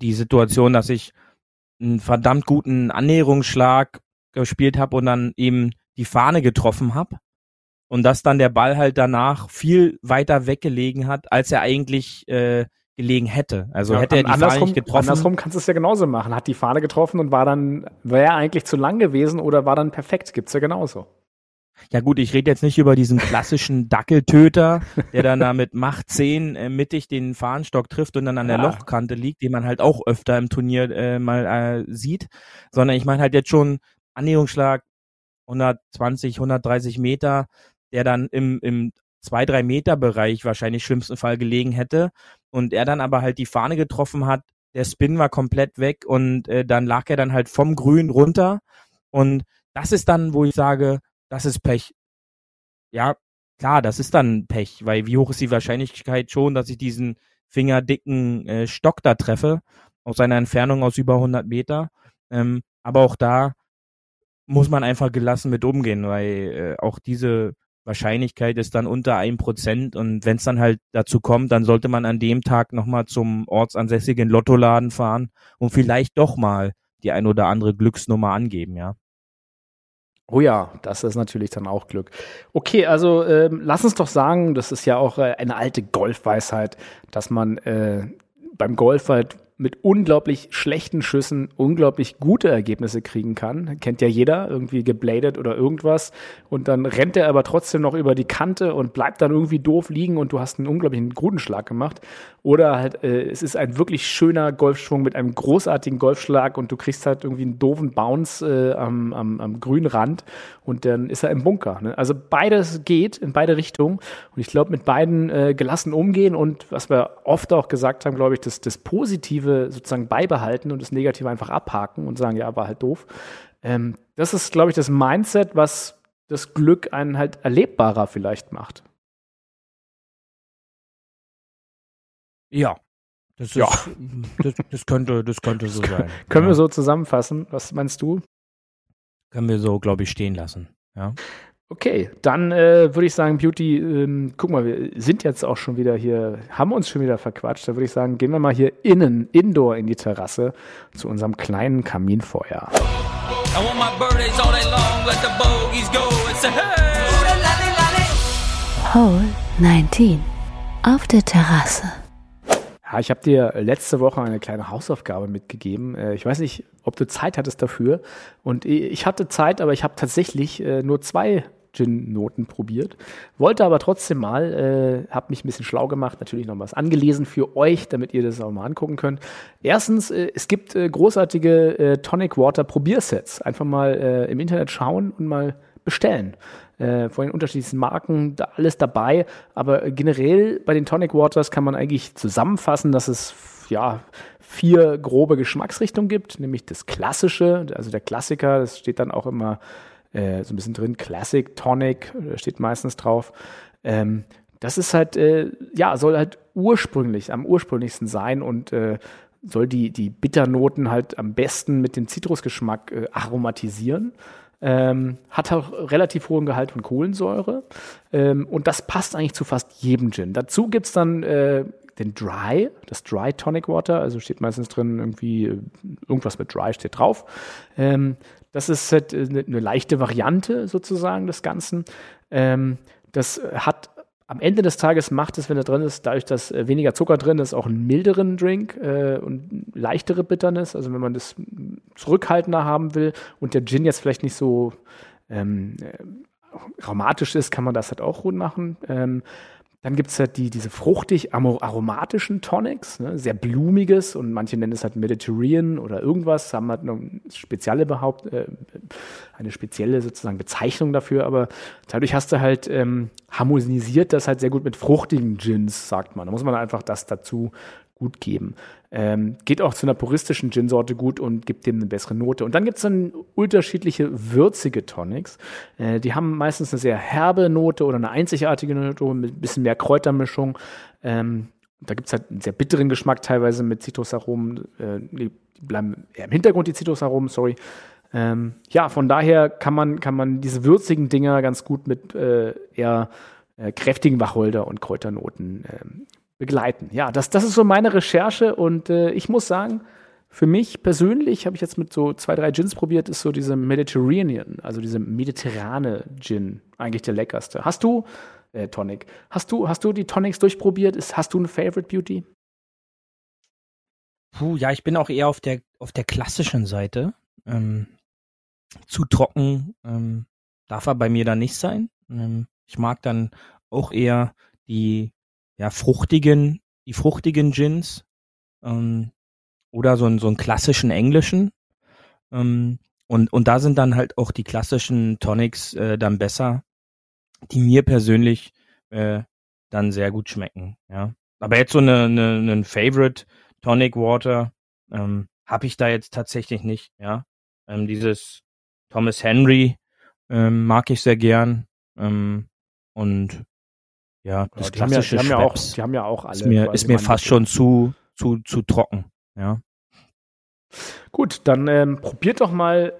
die Situation, dass ich einen verdammt guten Annäherungsschlag gespielt habe und dann eben die Fahne getroffen habe und dass dann der Ball halt danach viel weiter weggelegen hat, als er eigentlich äh, gelegen hätte. Also ja, hätte er die Fahne nicht getroffen. Andersrum kannst du es ja genauso machen. Hat die Fahne getroffen und war dann, wäre er eigentlich zu lang gewesen oder war dann perfekt? Gibt's ja genauso. Ja gut, ich rede jetzt nicht über diesen klassischen [LAUGHS] Dackeltöter, der dann da mit Macht 10 äh, mittig den Fahnenstock trifft und dann an der ja. Lochkante liegt, den man halt auch öfter im Turnier äh, mal äh, sieht, sondern ich meine halt jetzt schon Annäherungsschlag 120, 130 Meter, der dann im, im zwei, drei Meter Bereich wahrscheinlich schlimmsten Fall gelegen hätte und er dann aber halt die Fahne getroffen hat, der Spin war komplett weg und äh, dann lag er dann halt vom Grün runter und das ist dann, wo ich sage, das ist Pech. Ja, klar, das ist dann Pech, weil wie hoch ist die Wahrscheinlichkeit schon, dass ich diesen fingerdicken äh, Stock da treffe, aus einer Entfernung aus über 100 Meter. Ähm, aber auch da muss man einfach gelassen mit umgehen, weil äh, auch diese Wahrscheinlichkeit ist dann unter ein Prozent und wenn es dann halt dazu kommt, dann sollte man an dem Tag nochmal zum ortsansässigen Lottoladen fahren und vielleicht doch mal die ein oder andere Glücksnummer angeben, ja. Oh ja, das ist natürlich dann auch Glück. Okay, also ähm, lass uns doch sagen, das ist ja auch äh, eine alte Golfweisheit, dass man äh, beim Golf halt mit unglaublich schlechten Schüssen unglaublich gute Ergebnisse kriegen kann. Kennt ja jeder, irgendwie gebladet oder irgendwas. Und dann rennt er aber trotzdem noch über die Kante und bleibt dann irgendwie doof liegen und du hast einen unglaublichen Grudenschlag gemacht. Oder halt, äh, es ist ein wirklich schöner Golfschwung mit einem großartigen Golfschlag und du kriegst halt irgendwie einen doofen Bounce äh, am, am, am grünen Rand und dann ist er im Bunker. Ne? Also beides geht in beide Richtungen. Und ich glaube, mit beiden äh, gelassen umgehen und was wir oft auch gesagt haben, glaube ich, das, das Positive Positive sozusagen beibehalten und das Negative einfach abhaken und sagen, ja, war halt doof. Ähm, das ist, glaube ich, das Mindset, was das Glück einen halt erlebbarer vielleicht macht. Ja, das, ist, ja. [LAUGHS] das, das, könnte, das könnte so sein. Können ja. wir so zusammenfassen? Was meinst du? Können wir so, glaube ich, stehen lassen. Ja. Okay, dann äh, würde ich sagen, Beauty, ähm, guck mal, wir sind jetzt auch schon wieder hier, haben uns schon wieder verquatscht. Da würde ich sagen, gehen wir mal hier innen, indoor in die Terrasse zu unserem kleinen Kaminfeuer. Hole 19 auf der Terrasse. Ja, ich habe dir letzte Woche eine kleine Hausaufgabe mitgegeben. Äh, ich weiß nicht, ob du Zeit hattest dafür. Und ich hatte Zeit, aber ich habe tatsächlich äh, nur zwei Gin-Noten probiert. Wollte aber trotzdem mal, äh, habe mich ein bisschen schlau gemacht, natürlich noch was angelesen für euch, damit ihr das auch mal angucken könnt. Erstens, äh, es gibt äh, großartige äh, Tonic Water Probiersets. Einfach mal äh, im Internet schauen und mal bestellen. Äh, von den unterschiedlichsten Marken, da alles dabei. Aber generell bei den Tonic Waters kann man eigentlich zusammenfassen, dass es ja vier grobe Geschmacksrichtungen gibt, nämlich das Klassische, also der Klassiker, das steht dann auch immer äh, so ein bisschen drin. Classic Tonic äh, steht meistens drauf. Ähm, das ist halt, äh, ja, soll halt ursprünglich, am ursprünglichsten sein und äh, soll die, die Bitternoten halt am besten mit dem Zitrusgeschmack äh, aromatisieren. Ähm, hat auch relativ hohen Gehalt von Kohlensäure. Ähm, und das passt eigentlich zu fast jedem Gin. Dazu gibt es dann äh, den Dry, das Dry Tonic Water, also steht meistens drin irgendwie äh, irgendwas mit Dry steht drauf. Ähm, das ist halt eine, eine, leichte Variante sozusagen des Ganzen. Ähm, das hat am Ende des Tages macht es, wenn er drin ist, dadurch, dass äh, weniger Zucker drin ist, auch einen milderen Drink äh, und leichtere Bitternis. Also wenn man das zurückhaltender haben will und der Gin jetzt vielleicht nicht so ähm, äh, aromatisch ist, kann man das halt auch gut machen. Ähm, dann gibt es halt die, diese fruchtig aromatischen Tonics, ne? sehr blumiges und manche nennen es halt Mediterranean oder irgendwas, haben halt eine spezielle behaupt, äh, eine spezielle sozusagen Bezeichnung dafür, aber dadurch hast du halt ähm, harmonisiert das halt sehr gut mit fruchtigen Gins, sagt man. Da muss man einfach das dazu gut geben. Ähm, geht auch zu einer puristischen Gin-Sorte gut und gibt dem eine bessere Note. Und dann gibt es dann unterschiedliche würzige Tonics. Äh, die haben meistens eine sehr herbe Note oder eine einzigartige Note mit ein bisschen mehr Kräutermischung. Ähm, da gibt es halt einen sehr bitteren Geschmack teilweise mit Zitrusaromen. Äh, die bleiben eher im Hintergrund, die Zitrusaromen, sorry. Ähm, ja, von daher kann man, kann man diese würzigen Dinger ganz gut mit äh, eher äh, kräftigen Wacholder und Kräuternoten ähm, begleiten. Ja, das, das ist so meine Recherche und äh, ich muss sagen, für mich persönlich habe ich jetzt mit so zwei, drei Gins probiert, ist so diese Mediterranean, also diese mediterrane Gin eigentlich der leckerste. Hast du, äh, Tonic, hast du, hast du die Tonics durchprobiert? Ist, hast du eine Favorite Beauty? Puh, ja, ich bin auch eher auf der, auf der klassischen Seite. Ähm, zu trocken ähm, darf er bei mir dann nicht sein. Ähm, ich mag dann auch eher die ja, fruchtigen, die fruchtigen Gins ähm, oder so, einen so einen klassischen englischen. Ähm, und, und da sind dann halt auch die klassischen Tonics äh, dann besser, die mir persönlich äh, dann sehr gut schmecken, ja. Aber jetzt so eine, eine, Favorite Tonic Water ähm, habe ich da jetzt tatsächlich nicht, ja. Ähm, dieses Thomas Henry ähm, mag ich sehr gern. Ähm, und ja, das ja, die klassische haben ja, die haben ja auch, die haben ja auch alle. Ist mir, ist mir fast schon zu, zu, zu trocken, ja. Gut, dann ähm, probiert doch mal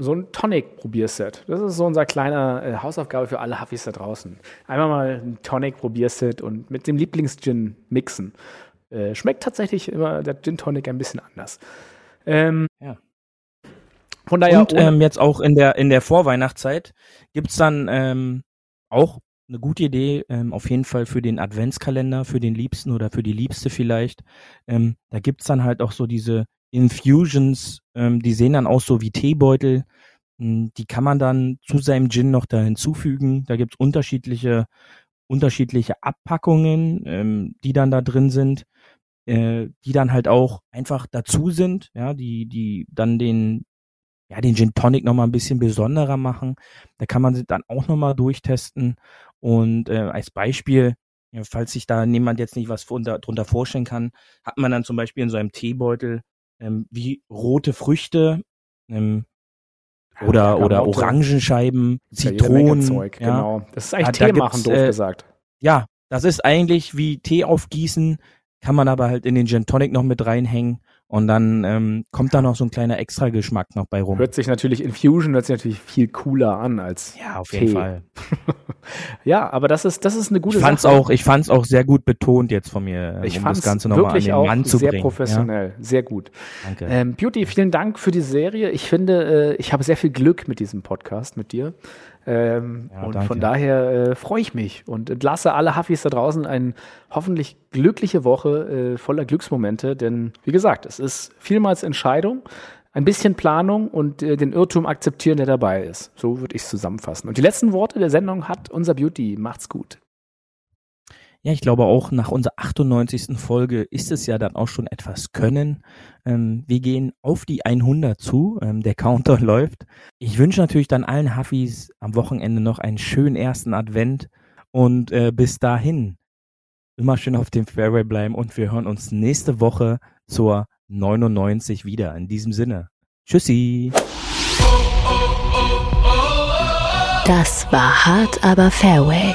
so ein Tonic-Probierset. Das ist so unser kleiner äh, Hausaufgabe für alle Huffis da draußen. Einmal mal ein Tonic-Probierset und mit dem Lieblings-Gin mixen. Äh, schmeckt tatsächlich immer der Gin Tonic ein bisschen anders. Ähm, ja. Von daher und ähm, jetzt auch in der in der Vorweihnachtszeit gibt's dann ähm, auch eine gute Idee, ähm, auf jeden Fall für den Adventskalender, für den Liebsten oder für die Liebste vielleicht. Ähm, da gibt's dann halt auch so diese Infusions, ähm, die sehen dann aus so wie Teebeutel. Hm, die kann man dann zu seinem Gin noch da hinzufügen. Da gibt's unterschiedliche, unterschiedliche Abpackungen, ähm, die dann da drin sind, äh, die dann halt auch einfach dazu sind, ja, die, die dann den, ja, den Gin Tonic nochmal ein bisschen besonderer machen. Da kann man sie dann auch nochmal durchtesten. Und äh, als Beispiel, ja, falls sich da niemand jetzt nicht was drunter vorstellen kann, hat man dann zum Beispiel in so einem Teebeutel ähm, wie rote Früchte ähm, oder, ja, oder Orangenscheiben, Zitronen. Zeug, ja. Genau. Das ist eigentlich ja, Tee machen, doof äh, gesagt. Ja, das ist eigentlich wie Tee aufgießen, kann man aber halt in den Gin Tonic noch mit reinhängen und dann ähm, kommt da noch so ein kleiner Extra-Geschmack noch bei rum. Hört sich natürlich Infusion hört sich natürlich viel cooler an als Ja, auf Tee. jeden Fall. [LAUGHS] ja, aber das ist das ist eine gute ich fand's Sache. Auch, ich fand's auch sehr gut betont jetzt von mir, ich um das Ganze nochmal an den auch Mann zu sehr bringen. professionell, ja? sehr gut. Danke. Ähm, Beauty, vielen Dank für die Serie. Ich finde, äh, ich habe sehr viel Glück mit diesem Podcast mit dir. Ähm, ja, und danke. von daher äh, freue ich mich und entlasse alle Huffis da draußen eine hoffentlich glückliche Woche äh, voller Glücksmomente, denn wie gesagt, es ist vielmals Entscheidung, ein bisschen Planung und äh, den Irrtum akzeptieren, der dabei ist. So würde ich es zusammenfassen. Und die letzten Worte der Sendung hat unser Beauty. Macht's gut. Ja, ich glaube auch nach unserer 98. Folge ist es ja dann auch schon etwas können. Ähm, wir gehen auf die 100 zu. Ähm, der Counter [LAUGHS] läuft. Ich wünsche natürlich dann allen Huffis am Wochenende noch einen schönen ersten Advent und äh, bis dahin immer schön auf dem Fairway bleiben und wir hören uns nächste Woche zur 99 wieder. In diesem Sinne. Tschüssi. Das war hart, aber Fairway.